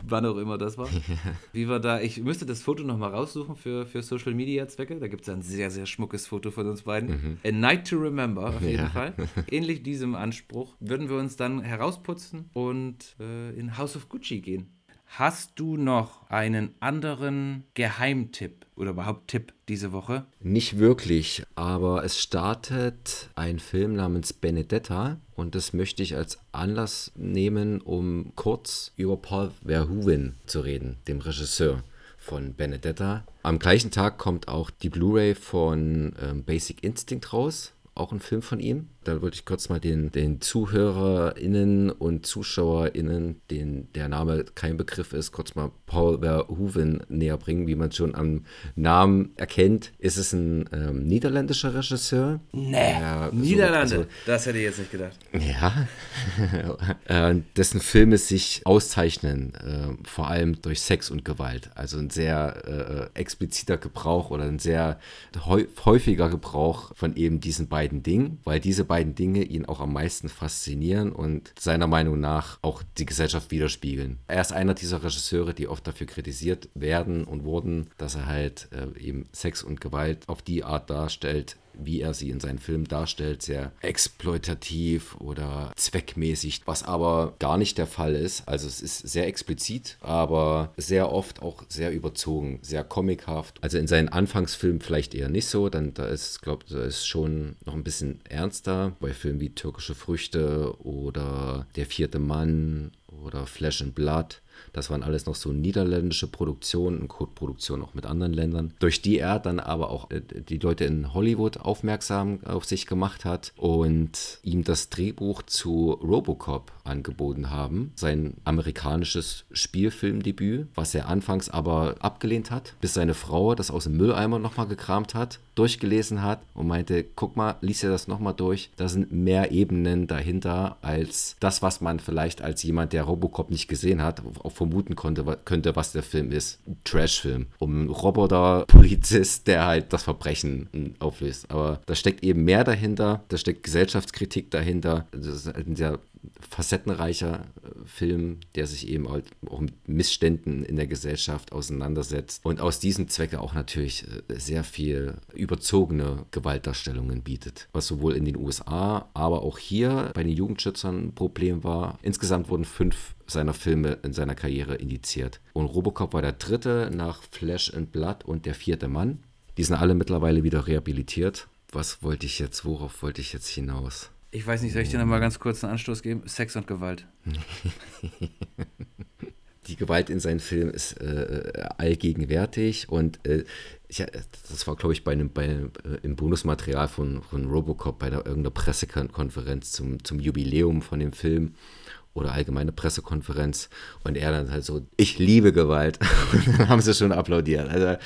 wann auch immer das war. [LAUGHS] Wie war da? Ich müsste das Foto nochmal raussuchen für, für Social Media Zwecke. Da gibt es ein sehr, sehr schmuckes Foto von uns beiden. Mhm. A Night to Remember, auf jeden ja. Fall. [LAUGHS] Ähnlich diesem Anspruch würden wir uns dann herausputzen und äh, in House of Gucci gehen. Hast du noch einen anderen Geheimtipp oder überhaupt Tipp diese Woche? Nicht wirklich, aber es startet ein Film namens Benedetta und das möchte ich als Anlass nehmen, um kurz über Paul Verhoeven zu reden, dem Regisseur von Benedetta. Am gleichen Tag kommt auch die Blu-ray von ähm, Basic Instinct raus, auch ein Film von ihm da wollte ich kurz mal den, den ZuhörerInnen und ZuschauerInnen, denen der Name kein Begriff ist, kurz mal Paul Verhoeven näher bringen. Wie man schon am Namen erkennt, ist es ein ähm, niederländischer Regisseur. Nee, ja, Niederlande, so, also, das hätte ich jetzt nicht gedacht. Ja, [LAUGHS] äh, dessen Filme sich auszeichnen, äh, vor allem durch Sex und Gewalt. Also ein sehr äh, expliziter Gebrauch oder ein sehr häufiger Gebrauch von eben diesen beiden Dingen, weil diese beiden Dinge ihn auch am meisten faszinieren und seiner Meinung nach auch die Gesellschaft widerspiegeln. Er ist einer dieser Regisseure, die oft dafür kritisiert werden und wurden, dass er halt äh, eben Sex und Gewalt auf die Art darstellt, wie er sie in seinen Filmen darstellt, sehr exploitativ oder zweckmäßig, was aber gar nicht der Fall ist. Also es ist sehr explizit, aber sehr oft auch sehr überzogen, sehr comichaft. Also in seinen Anfangsfilmen vielleicht eher nicht so, dann da ist, glaube ich, da ist schon noch ein bisschen ernster. Bei Filmen wie Türkische Früchte oder Der vierte Mann oder Flesh and Blood das waren alles noch so niederländische Produktionen und Co-Produktionen auch mit anderen Ländern, durch die er dann aber auch äh, die Leute in Hollywood aufmerksam auf sich gemacht hat und ihm das Drehbuch zu Robocop angeboten haben. Sein amerikanisches Spielfilmdebüt, was er anfangs aber abgelehnt hat, bis seine Frau das aus dem Mülleimer nochmal gekramt hat, durchgelesen hat und meinte, guck mal, lies dir das nochmal durch. Da sind mehr Ebenen dahinter als das, was man vielleicht als jemand, der Robocop nicht gesehen hat, auch vermuten konnte, könnte, was der Film ist. Trashfilm. Um einen Roboter-Polizist, [LAUGHS] der halt das Verbrechen auflöst. Aber da steckt eben mehr dahinter, da steckt Gesellschaftskritik dahinter. Das ist ein sehr facettenreicher äh, Film, der sich eben halt auch mit Missständen in der Gesellschaft auseinandersetzt und aus diesem Zwecke auch natürlich äh, sehr viel überzogene Gewaltdarstellungen bietet, was sowohl in den USA, aber auch hier bei den Jugendschützern ein Problem war. Insgesamt wurden fünf seiner Filme in seiner Karriere indiziert. Und Robocop war der dritte nach Flash and Blood und der vierte Mann. Die sind alle mittlerweile wieder rehabilitiert. Was wollte ich jetzt, worauf wollte ich jetzt hinaus? Ich weiß nicht, soll ich dir noch mal ganz kurz einen Anstoß geben? Sex und Gewalt. [LAUGHS] Die Gewalt in seinen Filmen ist äh, allgegenwärtig und äh, ich, das war, glaube ich, bei einem, bei einem, äh, im Bonusmaterial von, von Robocop bei einer, irgendeiner Pressekonferenz zum, zum Jubiläum von dem Film oder allgemeine Pressekonferenz und er dann halt so, ich liebe Gewalt. [LAUGHS] Und dann haben sie schon applaudiert. Also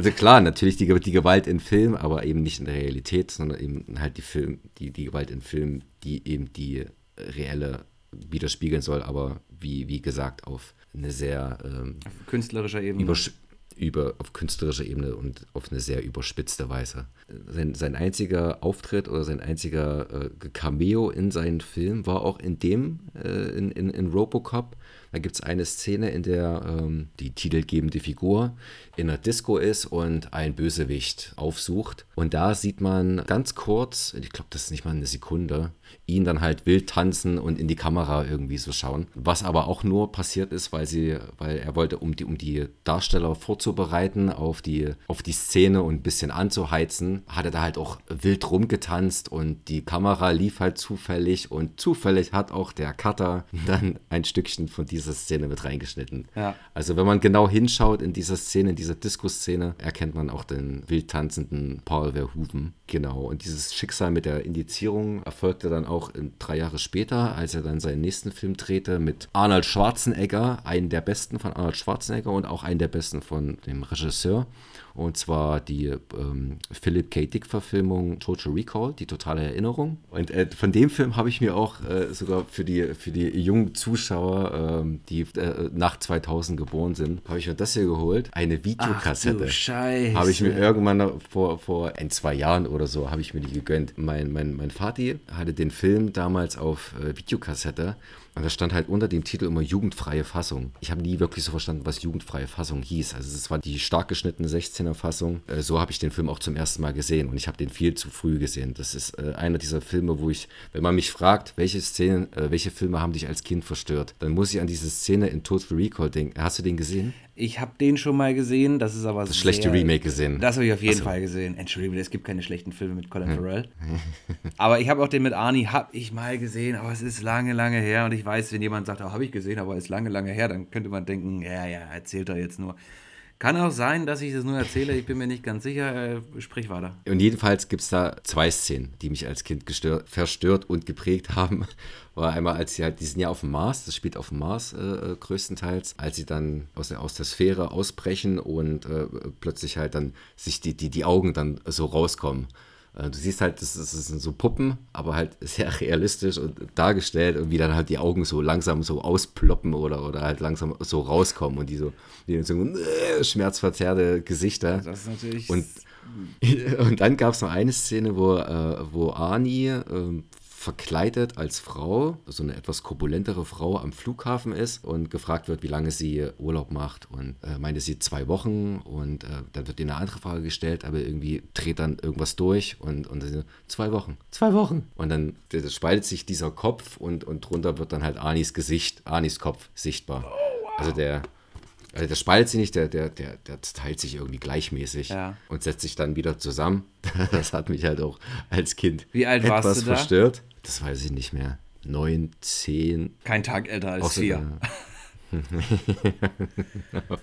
also klar, natürlich die, die Gewalt in Film, aber eben nicht in der Realität, sondern eben halt die Film, die, die Gewalt in Film, die eben die reelle widerspiegeln soll, aber wie, wie gesagt, auf eine sehr ähm, auf künstlerischer Ebene. Übersch über, auf künstlerischer Ebene und auf eine sehr überspitzte Weise. Sein, sein einziger Auftritt oder sein einziger äh, Cameo in seinen Film war auch in dem, äh, in, in, in Robocop, da gibt es eine Szene, in der ähm, die titelgebende Figur in einer Disco ist und ein Bösewicht aufsucht. Und da sieht man ganz kurz, ich glaube, das ist nicht mal eine Sekunde, ihn dann halt wild tanzen und in die Kamera irgendwie so schauen. Was aber auch nur passiert ist, weil sie, weil er wollte, um die, um die Darsteller vorzubereiten auf die, auf die Szene und ein bisschen anzuheizen, hat er da halt auch wild rumgetanzt und die Kamera lief halt zufällig und zufällig hat auch der Cutter dann ein Stückchen von dieser Szene mit reingeschnitten. Ja. Also wenn man genau hinschaut in dieser Szene, in dieser Disco-Szene, erkennt man auch den wild tanzenden Paul Verhoeven. Genau. Und dieses Schicksal mit der Indizierung erfolgte dann auch drei Jahre später, als er dann seinen nächsten Film drehte mit Arnold Schwarzenegger, einen der besten von Arnold Schwarzenegger und auch einen der besten von dem Regisseur. Und zwar die ähm, Philip K. Dick-Verfilmung Total Recall, die totale Erinnerung. Und äh, von dem Film habe ich mir auch äh, sogar für die, für die jungen Zuschauer, ähm, die äh, nach 2000 geboren sind, habe ich mir das hier geholt. Eine Videokassette. Habe ich mir irgendwann vor, vor ein, zwei Jahren oder so, habe ich mir die gegönnt. Mein, mein, mein Vati hatte den Film damals auf äh, Videokassette und da stand halt unter dem Titel immer jugendfreie Fassung. Ich habe nie wirklich so verstanden, was jugendfreie Fassung hieß. Also es war die stark geschnittene 16er Fassung. Äh, so habe ich den Film auch zum ersten Mal gesehen und ich habe den viel zu früh gesehen. Das ist äh, einer dieser Filme, wo ich, wenn man mich fragt, welche Szenen, äh, welche Filme haben dich als Kind verstört, dann muss ich an diese Szene in Total Recall denken. Hast du den gesehen? Ich habe den schon mal gesehen, das ist aber Das schlechte Remake gesehen. Das habe ich auf jeden also. Fall gesehen. Entschuldigung, es gibt keine schlechten Filme mit Colin Farrell. [LAUGHS] aber ich habe auch den mit Arnie, habe ich mal gesehen, aber es ist lange, lange her und ich weiß, wenn jemand sagt, oh, habe ich gesehen, aber es ist lange, lange her, dann könnte man denken, ja, ja, erzählt er jetzt nur. Kann auch sein, dass ich das nur erzähle, ich bin mir nicht ganz sicher. Äh, sprich weiter. Und jedenfalls gibt es da zwei Szenen, die mich als Kind gestört, verstört und geprägt [LAUGHS] haben. War einmal, als sie halt, die sind ja auf dem Mars, das spielt auf dem Mars äh, äh, größtenteils, als sie dann aus der, aus der Sphäre ausbrechen und äh, plötzlich halt dann sich die, die, die Augen dann so rauskommen. Äh, du siehst halt, das, das sind so Puppen, aber halt [LAUGHS] sehr realistisch und dargestellt und wie dann halt die Augen so langsam so ausploppen oder, oder halt langsam so rauskommen und die so, die so äh, schmerzverzerrte Gesichter. Das ist natürlich. Und, [LAUGHS] und dann gab es noch eine Szene, wo, äh, wo Arnie äh, verkleidet als Frau, so eine etwas korpulentere Frau am Flughafen ist und gefragt wird, wie lange sie Urlaub macht. Und äh, meinte sie zwei Wochen und äh, dann wird ihr eine andere Frage gestellt, aber irgendwie dreht dann irgendwas durch und, und sie, zwei Wochen, zwei Wochen. Und dann spaltet sich dieser Kopf und, und drunter wird dann halt Anis Gesicht, Anis Kopf sichtbar. Oh, wow. Also der, also der spaltet sich nicht, der, der, der, der teilt sich irgendwie gleichmäßig ja. und setzt sich dann wieder zusammen. [LAUGHS] Das hat mich halt auch als Kind Wie alt etwas warst du da? verstört. Das weiß ich nicht mehr. Neun, zehn. Kein Tag älter als vier. [LAUGHS]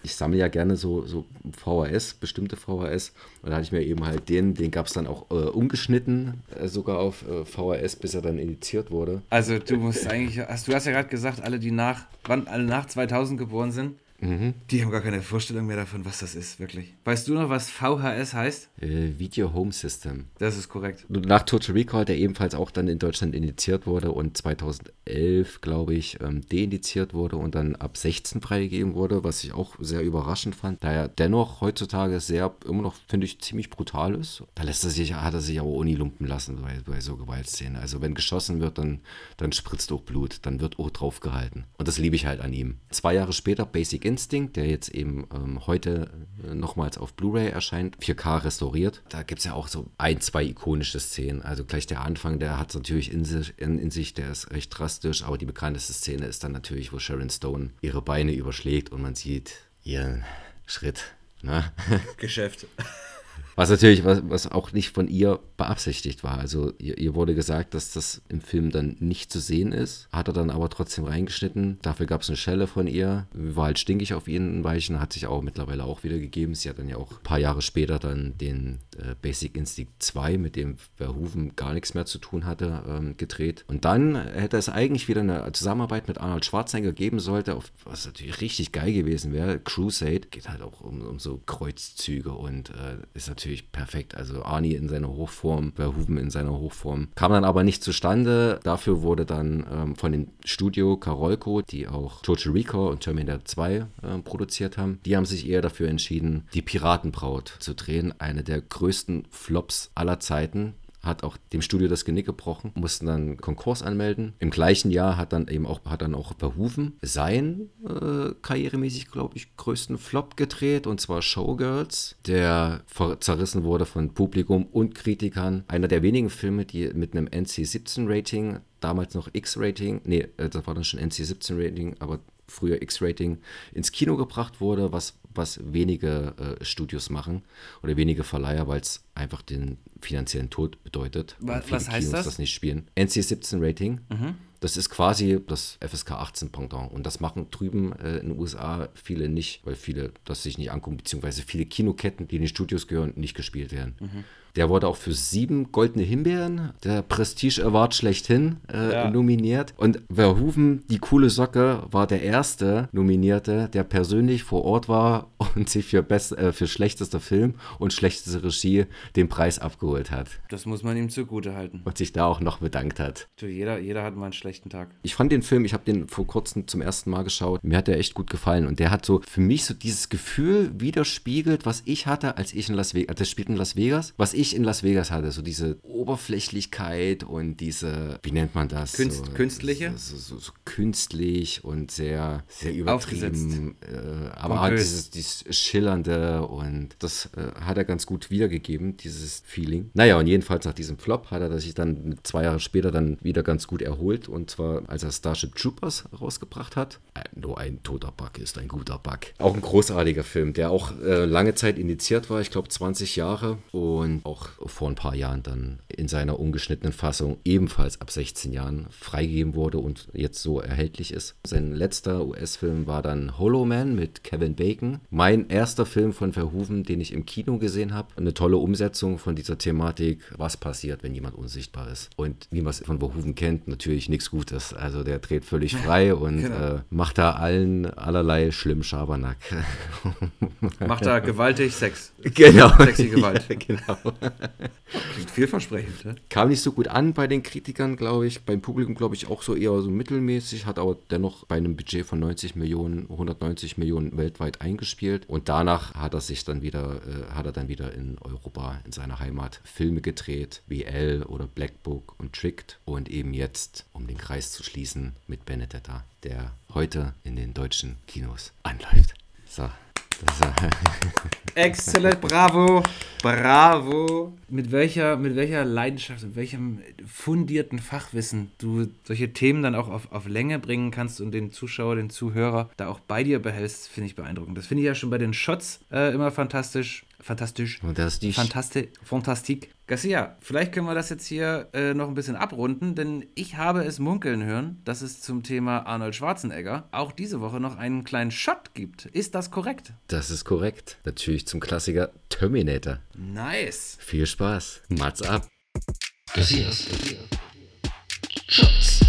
ich sammle ja gerne so, so VHS, bestimmte VHS. Und da hatte ich mir eben halt den, den gab es dann auch äh, umgeschnitten, äh, sogar auf äh, VHS, bis er dann indiziert wurde. Also du musst eigentlich, hast, du hast ja gerade gesagt, alle, die nach, wann alle nach 2000 geboren sind, Mhm. Die haben gar keine Vorstellung mehr davon, was das ist, wirklich. Weißt du noch, was VHS heißt? Äh, Video Home System. Das ist korrekt. Nach Total Recall, der ebenfalls auch dann in Deutschland indiziert wurde und 2011, glaube ich, ähm, deindiziert wurde und dann ab 16 freigegeben wurde, was ich auch sehr überraschend fand, da er dennoch heutzutage sehr, immer noch, finde ich, ziemlich brutal ist. Da lässt er sich, hat er sich aber ohne lumpen lassen bei, bei so Gewaltszenen. Also wenn geschossen wird, dann, dann spritzt auch Blut, dann wird auch drauf gehalten. Und das liebe ich halt an ihm. Zwei Jahre später, Basic Instinct, der jetzt eben ähm, heute äh, nochmals auf Blu-ray erscheint, 4K restauriert. Da gibt es ja auch so ein, zwei ikonische Szenen. Also gleich der Anfang, der hat es natürlich in sich, in, in sich, der ist recht drastisch, aber die bekannteste Szene ist dann natürlich, wo Sharon Stone ihre Beine überschlägt und man sieht ihren Schritt. Ne? Geschäft. [LAUGHS] Was natürlich, was, was auch nicht von ihr beabsichtigt war. Also ihr, ihr, wurde gesagt, dass das im Film dann nicht zu sehen ist. Hat er dann aber trotzdem reingeschnitten. Dafür gab es eine Schelle von ihr. War halt stinkig auf ihren Weichen, hat sich auch mittlerweile auch wieder gegeben. Sie hat dann ja auch ein paar Jahre später dann den äh, Basic Instinct 2, mit dem Verhoeven gar nichts mehr zu tun hatte, ähm, gedreht. Und dann hätte es eigentlich wieder eine Zusammenarbeit mit Arnold Schwarzenegger geben sollte, auf, was natürlich richtig geil gewesen wäre. Crusade geht halt auch um, um so Kreuzzüge und äh, ist natürlich natürlich perfekt. Also Arnie in seiner Hochform, Verhoeven in seiner Hochform. Kam dann aber nicht zustande. Dafür wurde dann ähm, von dem Studio Karolko, die auch Total Recall und Terminator 2 äh, produziert haben, die haben sich eher dafür entschieden, die Piratenbraut zu drehen. Eine der größten Flops aller Zeiten hat auch dem Studio das Genick gebrochen, mussten dann Konkurs anmelden. Im gleichen Jahr hat dann eben auch, hat dann auch Verhoeven sein äh, karrieremäßig, glaube ich, größten Flop gedreht und zwar Showgirls, der zerrissen wurde von Publikum und Kritikern. Einer der wenigen Filme, die mit einem NC-17-Rating damals noch X-Rating, nee, äh, das war dann schon NC-17-Rating, aber früher X-Rating, ins Kino gebracht wurde, was, was wenige äh, Studios machen oder wenige Verleiher, weil es einfach den finanziellen Tod bedeutet. Was, was heißt Kinos das? das nicht spielen. NC-17 Rating. Das ist quasi das FSK 18 Pendant. Und das machen drüben äh, in den USA viele nicht, weil viele das sich nicht angucken, beziehungsweise viele Kinoketten, die in die Studios gehören, nicht gespielt werden. Der wurde auch für sieben goldene Himbeeren, der Prestige Award schlechthin, äh, Ja. nominiert. Und Verhoeven, die coole Socke, war der erste Nominierte, der persönlich vor Ort war und sich für, best, äh, für schlechtester Film und schlechteste Regie den Preis abgeholt hat. Das muss man ihm zugute halten. Und sich da auch noch bedankt hat. Du, jeder, jeder hat mal einen schlechten Tag. Ich fand den Film, ich habe den vor kurzem zum ersten Mal geschaut. Mir hat der echt gut gefallen. Und der hat so für mich so dieses Gefühl widerspiegelt, was ich hatte, als ich in Las Vegas, das spielt in Las Vegas, was ich in Las Vegas hatte. So diese Oberflächlichkeit und diese, wie nennt man das? Künst- so, künstliche? So, so, so künstlich und sehr, sehr übertrieben. Äh, aber halt Pompös. dieses, dieses Schillernde und das äh, hat er ganz gut wiedergegeben, dieses Feeling. Naja, und jedenfalls nach diesem Flop hat er sich dann zwei Jahre später dann wieder ganz gut erholt und zwar als er Starship Troopers rausgebracht hat. Äh, nur ein toter Bug ist ein guter Bug. Auch ein großartiger Film, der auch äh, lange Zeit initiiert war, ich glaube 20 Jahre und auch vor ein paar Jahren dann in seiner ungeschnittenen Fassung ebenfalls ab 16 Jahren freigegeben wurde und jetzt so erhältlich ist. Sein letzter US-Film war dann Hollow Man mit Kevin Bacon. Mein erster Film von Verhoeven, den ich im Kino gesehen habe. Eine tolle Umsetzung von dieser Thematik, was passiert, wenn jemand unsichtbar ist. Und wie man es von Verhoeven kennt, natürlich nichts Gutes. Also der dreht völlig [LAUGHS] frei und Genau. äh, macht da allen allerlei schlimm Schabernack. Macht da gewaltig Sex. [LAUGHS] genau. Sexy Gewalt. [LAUGHS] Ja, genau. Klingt vielversprechend, ne? Kam nicht so gut an bei den Kritikern, glaube ich. Beim Publikum, glaube ich, auch so eher so mittelmäßig, hat aber dennoch bei einem Budget von 90 Millionen, 190 Millionen weltweit eingespielt. Und danach hat er sich dann wieder, äh, hat er dann wieder in Europa, in seiner Heimat, Filme gedreht, wie L oder Black Book und Tricked. Und eben jetzt, um den Kreis zu schließen, mit Benedetta, der heute in den deutschen Kinos anläuft. So. [LAUGHS] Exzellent, bravo, bravo. Mit welcher, mit welcher Leidenschaft, mit welchem fundierten Fachwissen du solche Themen dann auch auf, auf Länge bringen kannst und den Zuschauer, den Zuhörer da auch bei dir behältst, finde ich beeindruckend. Das finde ich ja schon bei den Shots äh, immer fantastisch. Fantastisch. Die Fantastik. Garcia, vielleicht können wir das jetzt hier äh, noch ein bisschen abrunden, denn ich habe es munkeln hören, dass es zum Thema Arnold Schwarzenegger auch diese Woche noch einen kleinen Shot gibt. Ist das korrekt? Das ist korrekt. Natürlich zum Klassiker Terminator. Nice. Viel Spaß. Mats ab. Garcias Shots.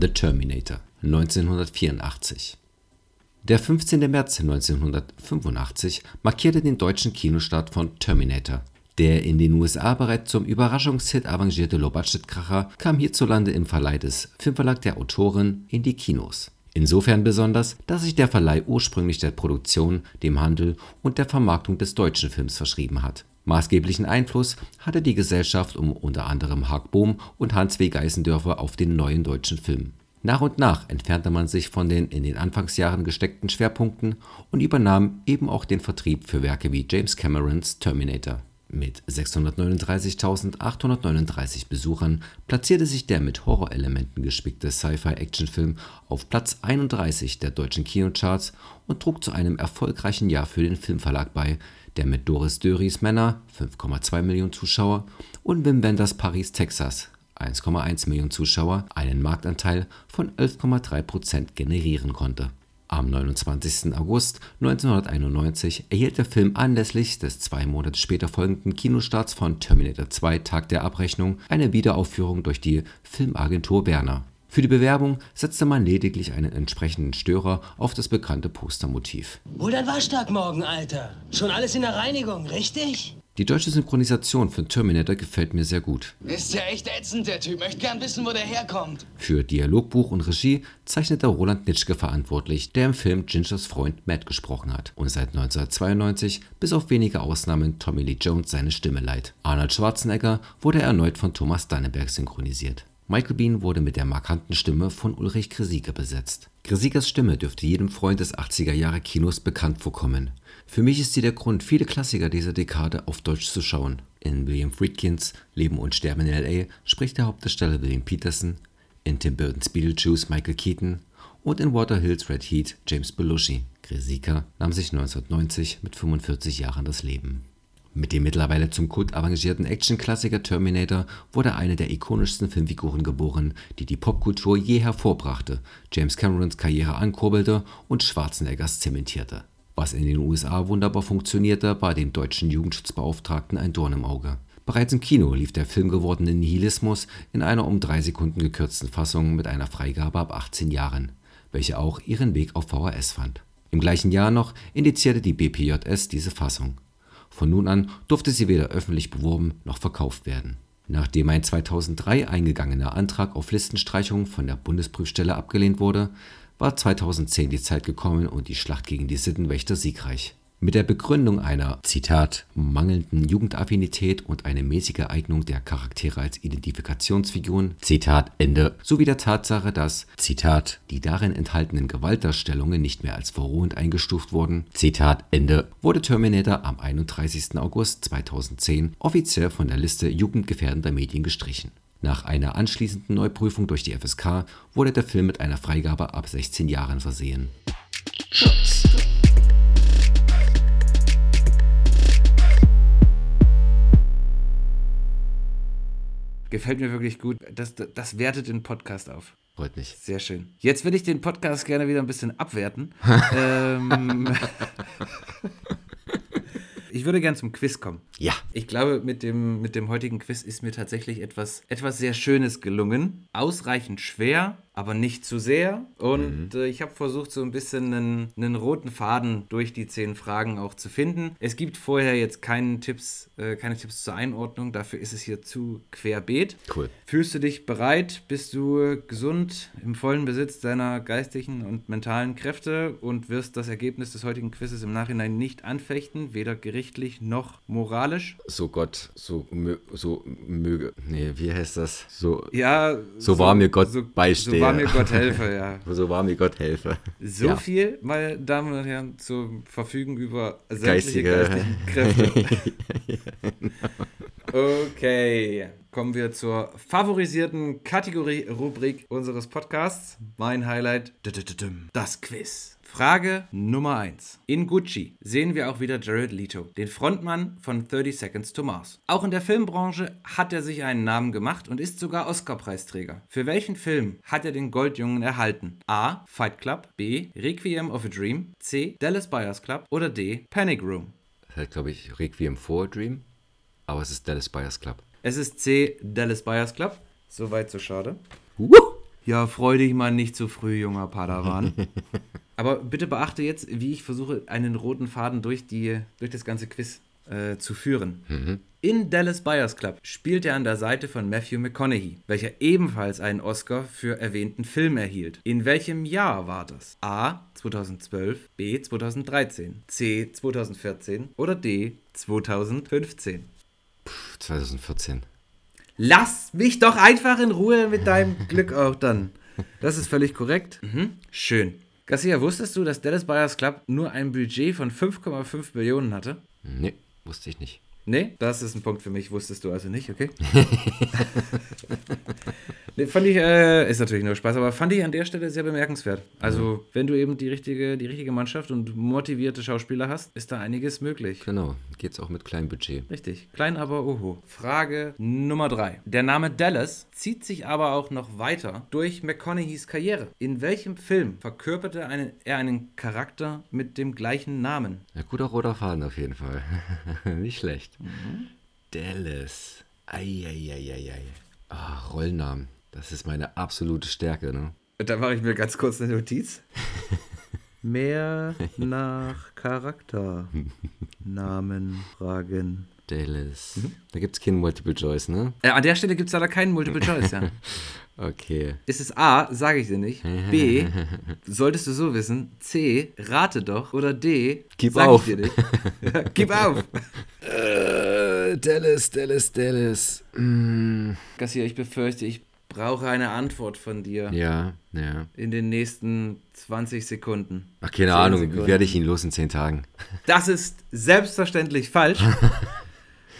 The Terminator 1984. Der 15. März 1985 markierte den deutschen Kinostart von Terminator. Der in den USA bereits zum Überraschungshit avancierte Low-Budget-Kracher kam hierzulande im Verleih des Filmverlag der Autorin in die Kinos. Insofern besonders, dass sich der Verleih ursprünglich der Produktion, dem Handel und der Vermarktung des deutschen Films verschrieben hat. Maßgeblichen Einfluss hatte die Gesellschaft um unter anderem Haag Bohm und Hans W. Geißendörfer auf den neuen deutschen Film. Nach und nach entfernte man sich von den in den Anfangsjahren gesteckten Schwerpunkten und übernahm eben auch den Vertrieb für Werke wie James Camerons Terminator. Mit 639.839 Besuchern platzierte sich der mit Horrorelementen gespickte Sci-Fi-Actionfilm auf Platz 31 der deutschen Kinocharts und trug zu einem erfolgreichen Jahr für den Filmverlag bei, der mit Doris Dörries Männer 5,2 Millionen Zuschauer und Wim Wenders Paris, Texas 1,1 Millionen Zuschauer einen Marktanteil von 11,3 Prozent generieren konnte. Am 29. August 1991 erhielt der Film anlässlich des zwei Monate später folgenden Kinostarts von Terminator 2 Tag der Abrechnung eine Wiederaufführung durch die Filmagentur Werner. Für die Bewerbung setzte man lediglich einen entsprechenden Störer auf das bekannte Postermotiv. Hol dein Waschtag morgen, Alter. Schon alles in der Reinigung, richtig? Die deutsche Synchronisation von Terminator gefällt mir sehr gut. Ist ja echt ätzend, der Typ. Möchte gern wissen, wo der herkommt. Für Dialogbuch und Regie zeichnete Roland Nitschke verantwortlich, der im Film Gingers Freund Matt gesprochen hat und seit 1992 bis auf wenige Ausnahmen Tommy Lee Jones seine Stimme leiht. Arnold Schwarzenegger wurde erneut von Thomas Danneberg synchronisiert. Michael Bean wurde mit der markanten Stimme von Ulrich Kresiger besetzt. Kresigers Stimme dürfte jedem Freund des 80er Jahre Kinos bekannt vorkommen. Für mich ist sie der Grund, viele Klassiker dieser Dekade auf Deutsch zu schauen. In William Friedkins Leben und Sterben in L.A. spricht der Hauptdarsteller William Peterson, in Tim Burton's Beetlejuice Michael Keaton und in Water Hills Red Heat James Belushi. Gresika nahm sich 1990 mit 45 Jahren das Leben. Mit dem mittlerweile zum Kult avancierten Actionklassiker Terminator wurde eine der ikonischsten Filmfiguren geboren, die die Popkultur je hervorbrachte, James Camerons Karriere ankurbelte und Schwarzeneggers zementierte. Was in den USA wunderbar funktionierte, war dem deutschen Jugendschutzbeauftragten ein Dorn im Auge. Bereits im Kino lief der filmgewordene Nihilismus in einer um drei Sekunden gekürzten Fassung mit einer Freigabe ab 18 Jahren, welche auch ihren Weg auf VHS fand. Im gleichen Jahr noch indizierte die BPJS diese Fassung. Von nun an durfte sie weder öffentlich beworben noch verkauft werden. Nachdem ein 2003 eingegangener Antrag auf Listenstreichung von der Bundesprüfstelle abgelehnt wurde, war 2010 die Zeit gekommen und die Schlacht gegen die Sittenwächter siegreich. Mit der Begründung einer, Zitat, mangelnden Jugendaffinität und eine mäßige Eignung der Charaktere als Identifikationsfiguren, Zitat Ende, sowie der Tatsache, dass, Zitat, die darin enthaltenen Gewaltdarstellungen nicht mehr als verrohend eingestuft wurden, Zitat Ende, wurde Terminator am 31. August 2010 offiziell von der Liste jugendgefährdender Medien gestrichen. Nach einer anschließenden Neuprüfung durch die FSK wurde der Film mit einer Freigabe ab 16 Jahren versehen. Gefällt mir wirklich gut. Das, das, das wertet den Podcast auf. Freut mich. Sehr schön. Jetzt will ich den Podcast gerne wieder ein bisschen abwerten. [LAUGHS] ähm, [LAUGHS] ich würde gerne zum Quiz kommen. Ja. Ich glaube, mit dem, mit dem heutigen Quiz ist mir tatsächlich etwas, etwas sehr Schönes gelungen. Ausreichend schwer, aber nicht zu sehr. Und äh, ich habe versucht, so ein bisschen einen, einen roten Faden durch die zehn Fragen auch zu finden. Es gibt vorher jetzt keinen Tipps, äh, keine Tipps zur Einordnung. Dafür ist es hier zu querbeet. Cool. Fühlst du dich bereit? Bist du gesund, im vollen Besitz deiner geistigen und mentalen Kräfte und wirst das Ergebnis des heutigen Quizzes im Nachhinein nicht anfechten, weder gerichtlich noch moralisch? So Gott, so, mö- so möge. Nee, wie heißt das? So, Ja, So wahr mir Gott so, beistehe. So wahr mir Gott helfe, ja. [LAUGHS] so wahr mir Gott helfe. So Ja. viel, meine Damen und Herren, zu Verfügen über sämtliche Geistige- [LAUGHS] Kräfte. Okay, kommen wir zur favorisierten Kategorie-Rubrik unseres Podcasts. Mein Highlight, das Quiz. Frage Nummer 1. In Gucci sehen wir auch wieder Jared Leto, den Frontmann von 30 Seconds to Mars. Auch in der Filmbranche hat er sich einen Namen gemacht und ist sogar Oscar-Preisträger. Für welchen Film hat er den Goldjungen erhalten? A. Fight Club, B. Requiem of a Dream, C. Dallas Buyers Club oder D. Panic Room. Das heißt, glaube ich, Requiem for a Dream. Aber es ist Dallas Buyers Club. Es ist C. Dallas Buyers Club. Soweit so schade. Woo! Ja, freu dich mal nicht zu früh, junger Padawan. [LAUGHS] Aber bitte beachte jetzt, wie ich versuche, einen roten Faden durch, die, durch das ganze Quiz äh, zu führen. In Dallas Buyers Club spielt er an der Seite von Matthew McConaughey, welcher ebenfalls einen Oscar für erwähnten Film erhielt. In welchem Jahr war das? A. 2012, B. 2013, C. 2014 oder D. 2015? 2014. Lass mich doch einfach in Ruhe mit deinem Glück auch dann. Das ist völlig korrekt. Mhm. Schön. Garcia, wusstest du, dass Dallas Buyers Club nur ein Budget von 5,5 Millionen hatte? Nee, wusste ich nicht. Nee, das ist ein Punkt für mich. Wusstest du also nicht, okay? [LAUGHS] nee, fand ich, äh, ist natürlich nur Spaß, aber fand ich an der Stelle sehr bemerkenswert. Also, wenn du eben die richtige, die richtige Mannschaft und motivierte Schauspieler hast, ist da einiges möglich. Genau, geht's auch mit kleinem Budget. Richtig, klein aber oho. Frage Nummer 3. Der Name Dallas zieht sich aber auch noch weiter durch McConaugheys Karriere. In welchem Film verkörperte einen, er einen Charakter mit dem gleichen Namen? Ja, guter roter Faden auf jeden Fall. [LAUGHS] nicht schlecht. Dallas. Eieieiei. Ah, Rollnamen. Das ist meine absolute Stärke, ne? Da mache ich mir ganz kurz eine Notiz. [LAUGHS] Mehr nach Charakternamen fragen. Dallas. Da gibt's keinen Multiple Choice, ne? Äh, an der Stelle gibt es leider keinen Multiple [LAUGHS] Choice, ja. Okay. Ist es A, sage ich dir nicht. B, [LAUGHS] solltest du so wissen. C, rate doch. Oder D, Gib sag auf. ich dir nicht. [LAUGHS] Ja, Gib auf. Äh, Dallas, Dallas, Dallas. Mm, Garcia, ich befürchte, ich brauche eine Antwort von dir ja, ja. in den nächsten 20 Sekunden. Ach, keine Ahnung, Sekunden. wie werde ich ihn los in zehn Tagen? Das ist selbstverständlich falsch. [LAUGHS]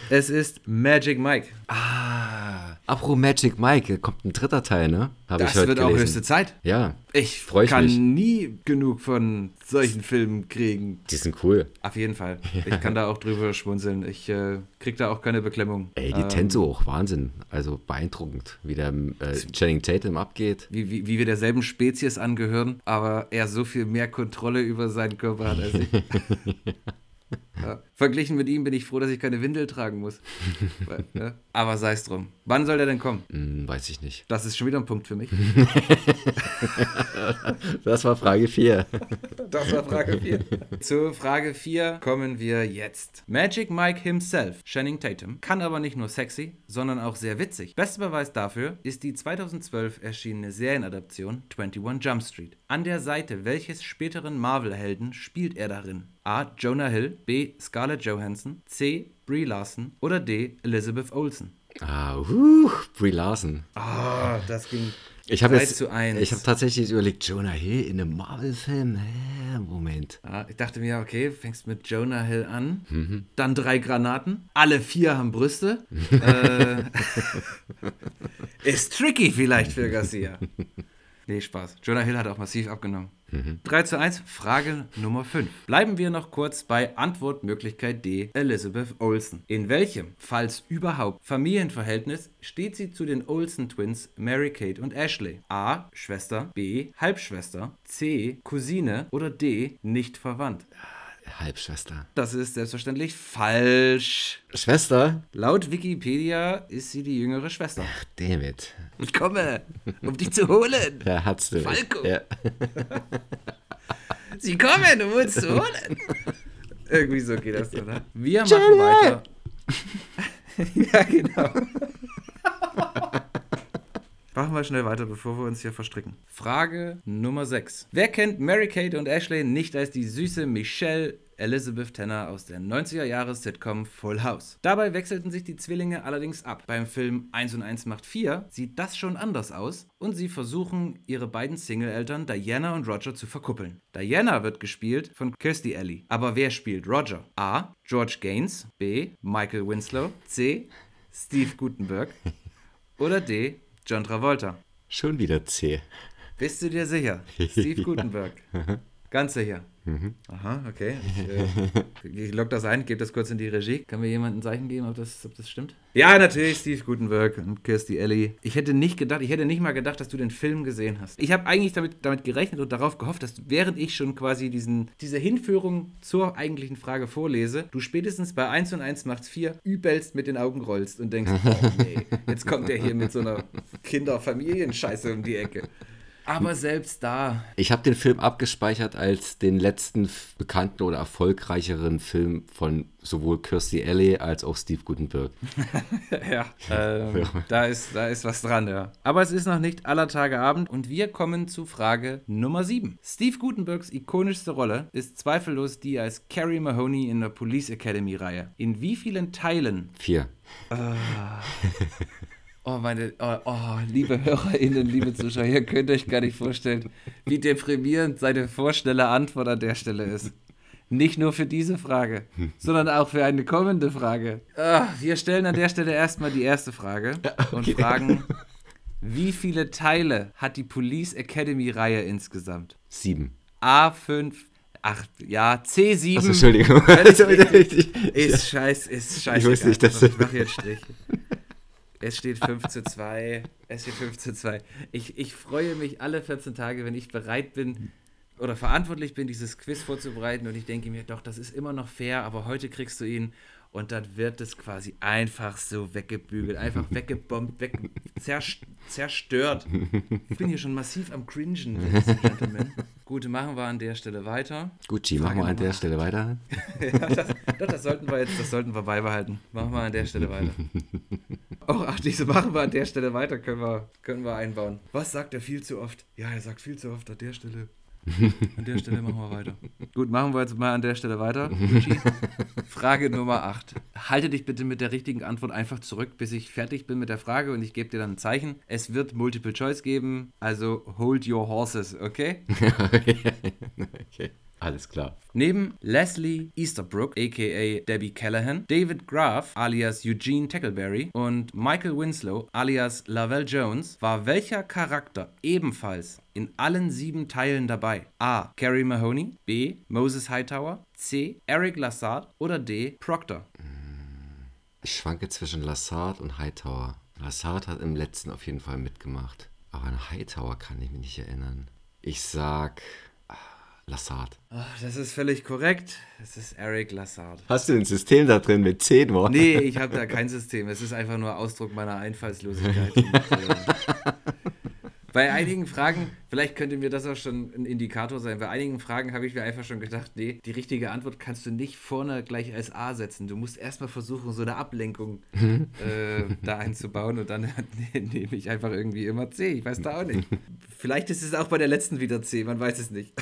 Es ist Magic Mike. Ah, apro Magic Mike, kommt ein dritter Teil, ne? Habe ich Das heute wird auch gelesen. höchste Zeit. Ja, Ich Freu ich kann mich. nie genug von solchen Filmen kriegen. die sind cool. Auf jeden Fall. [LAUGHS] Ich kann da auch drüber schmunzeln. Ich äh, krieg da auch keine Beklemmung. Ey, die Ähm, Tänze auch, Wahnsinn. Also beeindruckend, wie der äh, Channing Tatum abgeht. Wie, wie, wie wir derselben Spezies angehören, aber er so viel mehr Kontrolle über seinen Körper hat als ich. [LAUGHS] Ja. Verglichen mit ihm bin ich froh, dass ich keine Windel tragen muss. Weil, ja. Aber sei es drum. Wann soll der denn kommen? Hm, weiß ich nicht. Das ist schon wieder ein Punkt für mich. [LAUGHS] Das war Frage 4. Das war Frage 4. Zu Frage 4 kommen wir jetzt. Magic Mike himself, Channing Tatum, kann aber nicht nur sexy, sondern auch sehr witzig. Bester Beweis dafür ist die 2012 erschienene Serienadaption 21 Jump Street. An der Seite welches späteren Marvel-Helden spielt er darin? A. Jonah Hill, B. Scarlett Johansson, C. Brie Larson oder D. Elizabeth Olsen? Ah, uh, Brie Larson. Ah, das ging Ich habe 3 jetzt, zu 1. ich habe tatsächlich überlegt, Jonah Hill in einem Marvel-Film? Hä, Moment. Ja, ich dachte mir, okay, fängst mit Jonah Hill an, dann drei Granaten, alle vier haben Brüste. [LAUGHS] äh, [LAUGHS] ist tricky vielleicht für Garcia. Nee, Spaß. Jonah Hill hat auch massiv abgenommen. 3 zu 1, Frage Nummer 5. Bleiben wir noch kurz bei Antwortmöglichkeit D, Elizabeth Olsen. In welchem, falls überhaupt, Familienverhältnis steht sie zu den Olsen Twins Mary Kate und Ashley? A. Schwester, B. Halbschwester, C. Cousine oder D. Nicht verwandt? Halbschwester. Das ist selbstverständlich falsch. Schwester? Laut Wikipedia ist sie die jüngere Schwester. Damn it. Ich komme, um dich zu holen. Ja, hat's du. Falco. Ja. [LAUGHS] Sie kommen, um uns zu holen. Irgendwie so geht das, oder? Wir machen weiter. [LAUGHS] ja, genau. Machen wir schnell weiter, bevor wir uns hier verstricken. Frage Nummer 6. Wer kennt Mary Kate und Ashley nicht als die süße Michelle Elizabeth Tanner aus der 90er-Jahres-Sitcom Full House? Dabei wechselten sich die Zwillinge allerdings ab. Beim Film 1 und 1 macht 4 sieht das schon anders aus und sie versuchen, ihre beiden Single-Eltern Diana und Roger zu verkuppeln. Diana wird gespielt von Kirstie Alley. Aber wer spielt Roger? A. George Gaines. B. Michael Winslow. C. Steve Gutenberg. Oder D. John Travolta. Schon wieder C. Bist du dir sicher? [LAUGHS] Steve Gutenberg. [LAUGHS] Ganz sicher. Aha, okay. Ich, äh, [LAUGHS] ich log das ein, gebe das kurz in die Regie. Kann mir jemand ein Zeichen geben, ob das, ob das stimmt? Ja, natürlich, Steve Gutenberg und Kirstie Alley. Ich hätte nicht gedacht, ich hätte nicht mal gedacht, dass du den Film gesehen hast. Ich habe eigentlich damit, damit gerechnet und darauf gehofft, dass während ich schon quasi diesen, diese Hinführung zur eigentlichen Frage vorlese, du spätestens bei 1 und 1 macht 4 übelst mit den Augen rollst und denkst, [LAUGHS] oh nee, jetzt kommt der hier mit so einer Kinder-Familienscheiße um die Ecke. Aber selbst da, Ich habe den Film abgespeichert als den letzten bekannten oder erfolgreicheren Film von sowohl Kirstie Alley als auch Steve Gutenberg. [LAUGHS] Ja, ähm, da, ist, da ist was dran, ja. Aber es ist noch nicht aller Tage Abend und wir kommen zu Frage Nummer 7. Steve Gutenbergs ikonischste Rolle ist zweifellos die als Carrie Mahoney in der Police Academy-Reihe. In wie vielen Teilen Vier. [LAUGHS] Oh, meine, oh, oh, liebe [LAUGHS] HörerInnen, liebe Zuschauer, ihr könnt euch gar nicht vorstellen, wie deprimierend seine vorschnelle Antwort an der Stelle ist. Nicht nur für diese Frage, [LAUGHS] sondern auch für eine kommende Frage. Ah, wir stellen an der Stelle erstmal die erste Frage und fragen, wie viele Teile hat die Police Academy-Reihe insgesamt? Sieben. A5, ach ja, C7. Achso, Entschuldigung. Völlig [LAUGHS] richtig. Ist scheiß, ist scheiße. wusste nicht, dass- Ich mache jetzt Strich. Es steht 5 zu 2. Es steht 5 zu 2. Ich, ich freue mich alle 14 Tage, wenn ich bereit bin oder verantwortlich bin, dieses Quiz vorzubereiten und ich denke mir, doch, das ist immer noch fair, aber heute kriegst du ihn und dann wird es quasi einfach so weggebügelt, einfach [LAUGHS] weggebombt, weg, zerst zerstört. Ich bin hier schon massiv am Cringen, Ladies and Gentlemen. Gut, machen wir an der Stelle weiter. Gucci, machen wir an der. Stelle weiter. [LAUGHS] Ja, das, doch, das sollten wir jetzt, das sollten wir beibehalten. Machen wir an der Stelle weiter. [LAUGHS] Oh, ach, diese machen wir an der Stelle weiter, können wir, können wir einbauen. Was sagt er viel zu oft? Ja, er sagt viel zu oft an der Stelle. An der Stelle machen wir weiter. Gut, machen wir jetzt mal an der Stelle weiter. [LAUGHS] Frage Nummer 8. halte dich bitte mit der richtigen Antwort einfach zurück, bis ich fertig bin mit der Frage und ich gebe dir dann ein Zeichen. Es wird Multiple Choice geben, also hold your horses, okay? [LAUGHS] okay. [LAUGHS] Alles klar. Neben Leslie Easterbrook, aka Debbie Callahan, David Graff, alias Eugene Tackleberry und Michael Winslow, alias Lavelle Jones, war welcher Charakter ebenfalls in allen sieben Teilen dabei? A. Carrie Mahoney, B. Moses Hightower, C. Eric Lassard oder D. Proctor? Ich schwanke zwischen Lassard und Hightower. Lassard hat im letzten auf jeden Fall mitgemacht. Aber an Hightower kann ich mich nicht erinnern. Ich sag Lassard. Ach, das ist völlig korrekt. Es ist Eric Lassard. Hast du ein System da drin mit 10 Worten? Nee, ich habe da kein System. Es ist einfach nur Ausdruck meiner Einfallslosigkeit. [LAUGHS] Bei einigen Fragen, vielleicht könnte mir das auch schon ein Indikator sein, bei einigen Fragen habe ich mir einfach schon gedacht, nee, die richtige Antwort kannst du nicht vorne gleich als A setzen. Du musst erstmal versuchen, so eine Ablenkung [LAUGHS] äh, da einzubauen und dann [LAUGHS] nee, nehme ich einfach irgendwie immer C. Ich weiß da auch nicht. Vielleicht ist es auch bei der letzten wieder C, man weiß es nicht.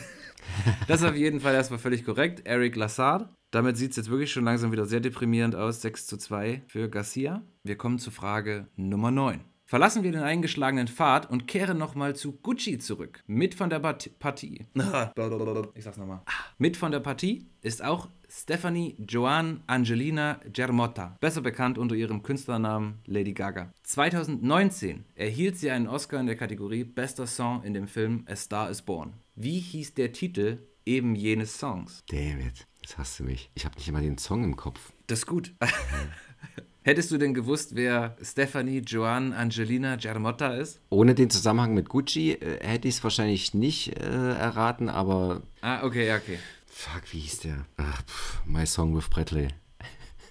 [LAUGHS] Das ist auf jeden Fall erstmal völlig korrekt. Eric Lassard. Damit sieht es jetzt wirklich schon langsam wieder sehr deprimierend aus. 6 zu 2 für Garcia. Wir kommen zu Frage Nummer 9. Verlassen wir den eingeschlagenen Pfad und kehren nochmal zu Gucci zurück. Mit von der Part Partie. [LAUGHS] Ich sag's nochmal. Mit von der Partie ist auch Stephanie Joanne Angelina Germotta, besser bekannt unter ihrem Künstlernamen Lady Gaga. 2019 erhielt sie einen Oscar in der Kategorie Bester Song in dem Film A Star is Born. Wie hieß der Titel eben jenes Songs? Damn it. Jetzt hast du mich. Ich habe nicht immer den Song im Kopf. Das ist gut. [LAUGHS] Hättest du denn gewusst, wer Stephanie Joanne Angelina Germotta ist? Ohne den Zusammenhang mit Gucci äh, hätte ich es wahrscheinlich nicht äh, erraten, aber. Ah, okay, okay. Fuck, wie hieß der? Ach, pff, My Song with Bradley.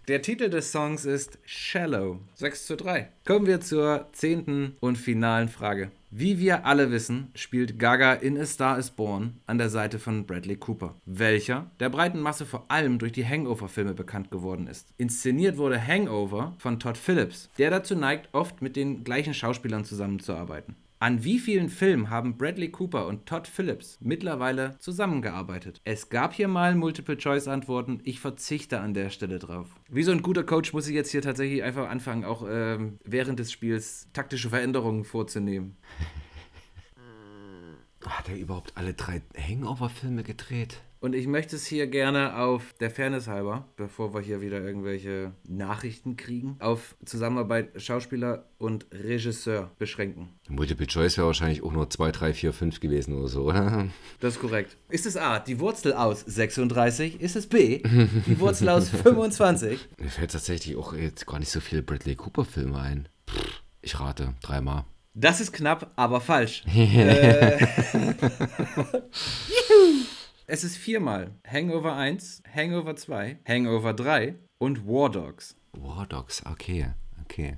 Der Titel des Songs ist Shallow. 6 zu 3. Kommen wir zur zehnten und finalen Frage. Wie wir alle wissen, spielt Gaga in A Star is Born an der Seite von Bradley Cooper, welcher der breiten Masse vor allem durch die Hangover-Filme bekannt geworden ist. Inszeniert wurde Hangover von Todd Phillips, der dazu neigt, oft mit den gleichen Schauspielern zusammenzuarbeiten. An wie vielen Filmen haben Bradley Cooper und Todd Phillips mittlerweile zusammengearbeitet? Es gab hier mal Multiple-Choice-Antworten. Ich verzichte an der Stelle drauf. Wie so ein guter Coach muss ich jetzt hier tatsächlich einfach anfangen, auch ähm, während des Spiels taktische Veränderungen vorzunehmen. Hat er überhaupt alle drei Hangover-Filme gedreht? Und ich möchte es hier gerne auf der Fairness halber, bevor wir hier wieder irgendwelche Nachrichten kriegen, auf Zusammenarbeit Schauspieler und Regisseur beschränken. Multiple Choice wäre wahrscheinlich auch nur 2, 3, 4, 5 gewesen oder so, oder? [LAUGHS] Das ist korrekt. Ist es A, die Wurzel aus 36? Ist es B, die Wurzel aus 25? [LAUGHS] Mir fällt tatsächlich auch jetzt gar nicht so viele Bradley Cooper-Filme ein. Pff, ich rate, dreimal. Das ist knapp, aber falsch. [LAUGHS] äh, es ist viermal Hangover 1, Hangover 2, Hangover 3 und War Dogs. War Dogs, okay, okay.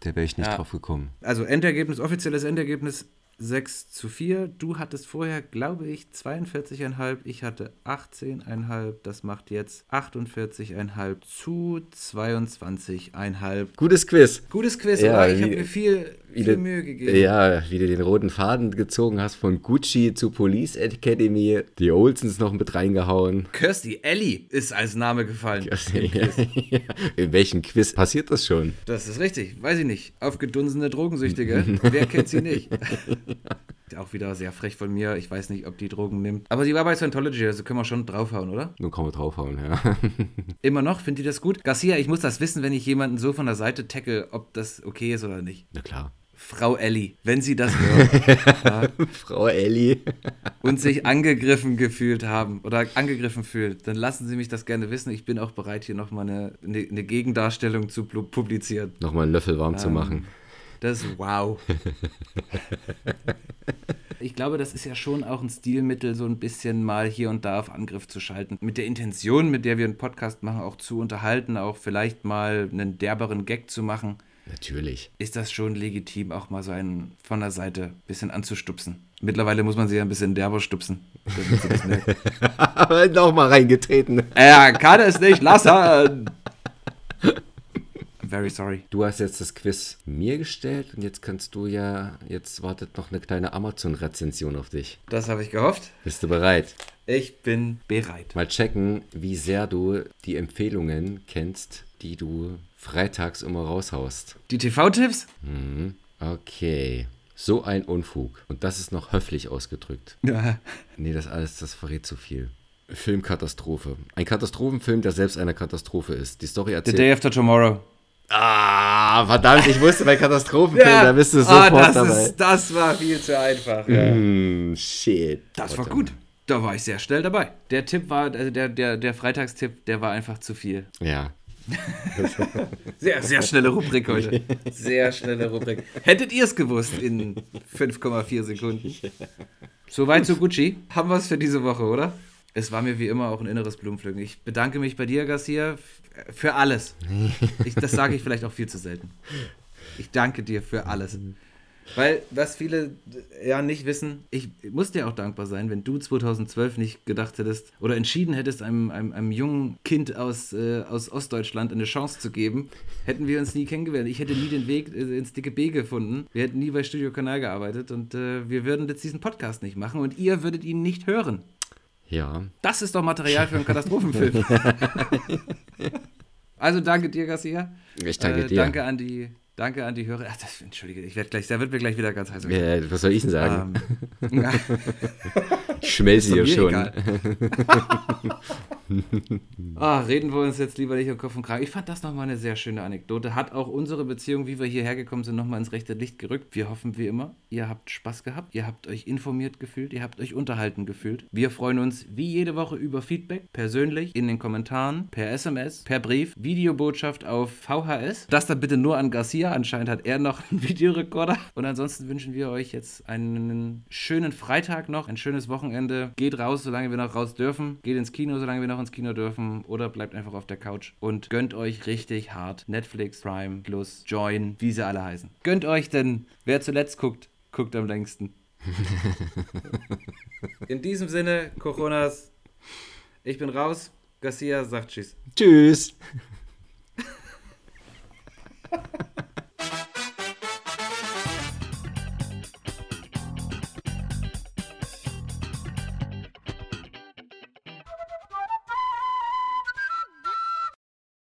Da wäre ich nicht Ja. drauf gekommen. Also Endergebnis, offizielles Endergebnis 6 zu 4. Du hattest vorher, glaube ich, 42,5. Ich hatte 18,5. Das macht jetzt 48,5 zu 22,5. Gutes Quiz. Gutes Quiz, Ja? Ich habe mir viel, Wie viel du- Mühe gegeben. Ja, wie du den roten Faden gezogen hast von Gucci zu Police Academy, die Olsens noch mit reingehauen. Kirsty Ellie ist als Name gefallen. [LAUGHS] In welchem Quiz passiert das schon? Das ist richtig, weiß ich nicht. Aufgedunsene Drogensüchtige, [LAUGHS] wer kennt sie nicht? [LAUGHS] Auch wieder sehr frech von mir, ich weiß nicht, ob die Drogen nimmt. Aber sie war bei Scientology, also können wir schon draufhauen, oder? Nun kann man draufhauen, ja. Immer noch, findet ihr das gut? Garcia, ich muss das wissen, wenn ich jemanden so von der Seite tackle, ob das okay ist oder nicht. Na klar. Frau Ellie, wenn sie das hört [LAUGHS] Frau Ellie. und sich angegriffen gefühlt haben oder angegriffen fühlt, dann lassen Sie mich das gerne wissen. Ich bin auch bereit, hier nochmal eine, eine, eine Gegendarstellung zu publizieren. Nochmal einen Löffel warm zu Ähm, machen. Das ist wow. [LAUGHS] Ich glaube, das ist ja schon auch ein Stilmittel, so ein bisschen mal hier und da auf Angriff zu schalten. Mit der Intention, mit der wir einen Podcast machen, auch zu unterhalten, auch vielleicht mal einen derberen Gag zu machen, Natürlich. ist das schon legitim, auch mal so einen von der Seite ein bisschen anzustupsen. Mittlerweile muss man sie ja ein bisschen derber stupsen. Aber [LAUGHS] nochmal reingetreten. er kann es nicht lassen. very sorry. Du hast jetzt das Quiz mir gestellt und jetzt kannst du ja, jetzt wartet noch eine kleine Amazon-Rezension auf dich. Das habe ich gehofft. Bist du bereit? Ich bin bereit. Mal checken, wie sehr du die Empfehlungen kennst, die du freitags immer raushaust. Die TV-Tipps? Okay. So ein Unfug. Und das ist noch höflich ausgedrückt. [LAUGHS] Ja. Nee, das alles, das verrät zu viel. Filmkatastrophe. Ein Katastrophenfilm, der selbst eine Katastrophe ist. Die Story The erzählt. Day After Tomorrow. ah, verdammt, ich wusste bei Katastrophenfilmen, da bist du ah, sofort das, dabei. ist, das war viel zu einfach. Ja. Hm, shit. Das war gut. Da war ich sehr schnell dabei. Der Tipp war, also der, der, der Freitagstipp, der war einfach zu viel. Ja. [LAUGHS] Sehr, sehr schnelle Rubrik heute. Sehr schnelle Rubrik. Hättet ihr es gewusst in 5,4 Sekunden. Soweit zu Gucci. Haben wir es für diese Woche, oder? Es war mir wie immer auch ein inneres Blumenpflücken. Ich bedanke mich bei dir, Garcia, für alles. Ich, das sage ich vielleicht auch viel zu selten. Ich danke dir für alles. Weil, was viele ja nicht wissen, ich muss dir auch dankbar sein, wenn du 2012 nicht gedacht hättest oder entschieden hättest, einem, einem, einem jungen Kind aus, äh, aus Ostdeutschland eine Chance zu geben, hätten wir uns nie kennengelernt. Ich hätte nie den Weg äh, ins dicke B gefunden. Wir hätten nie bei Studio Kanal gearbeitet und äh, wir würden jetzt diesen Podcast nicht machen und ihr würdet ihn nicht hören. Ja. Das ist doch Material für einen Katastrophenfilm. [LAUGHS] also danke dir, Garcia. Ich danke äh, dir. Danke an die, danke an die Hörer. Ach, das, Entschuldige, ich werde gleich, da wird mir gleich wieder ganz heiß. Äh, was soll ich denn sagen? Ähm, ja, ich schmelze [LAUGHS] hier schon. [LAUGHS] ah, reden wir uns jetzt lieber nicht um Kopf und Kragen. Ich fand das nochmal eine sehr schöne Anekdote. Hat auch unsere Beziehung, wie wir hierher gekommen sind, nochmal ins rechte Licht gerückt. Wir hoffen wie immer, ihr habt Spaß gehabt, ihr habt euch informiert gefühlt, ihr habt euch unterhalten gefühlt. Wir freuen uns wie jede Woche über Feedback, persönlich, in den Kommentaren, per SMS, per Brief, Videobotschaft auf VHS. Das dann bitte nur an Garcia. Anscheinend hat er noch einen [LAUGHS] Videorekorder. Und ansonsten wünschen wir euch jetzt einen schönen Freitag noch, ein schönes Wochenende. Geht raus, solange wir noch raus dürfen. Geht ins Kino, solange wir noch ins Kino dürfen. Oder bleibt einfach auf der Couch und gönnt euch richtig hart Netflix, Prime, Plus, Join, wie sie alle heißen. Gönnt euch, denn wer zuletzt guckt, guckt am längsten. [LAUGHS] In diesem Sinne, Coronas, ich bin raus. Garcia sagt Tschüss. Tschüss. [LAUGHS]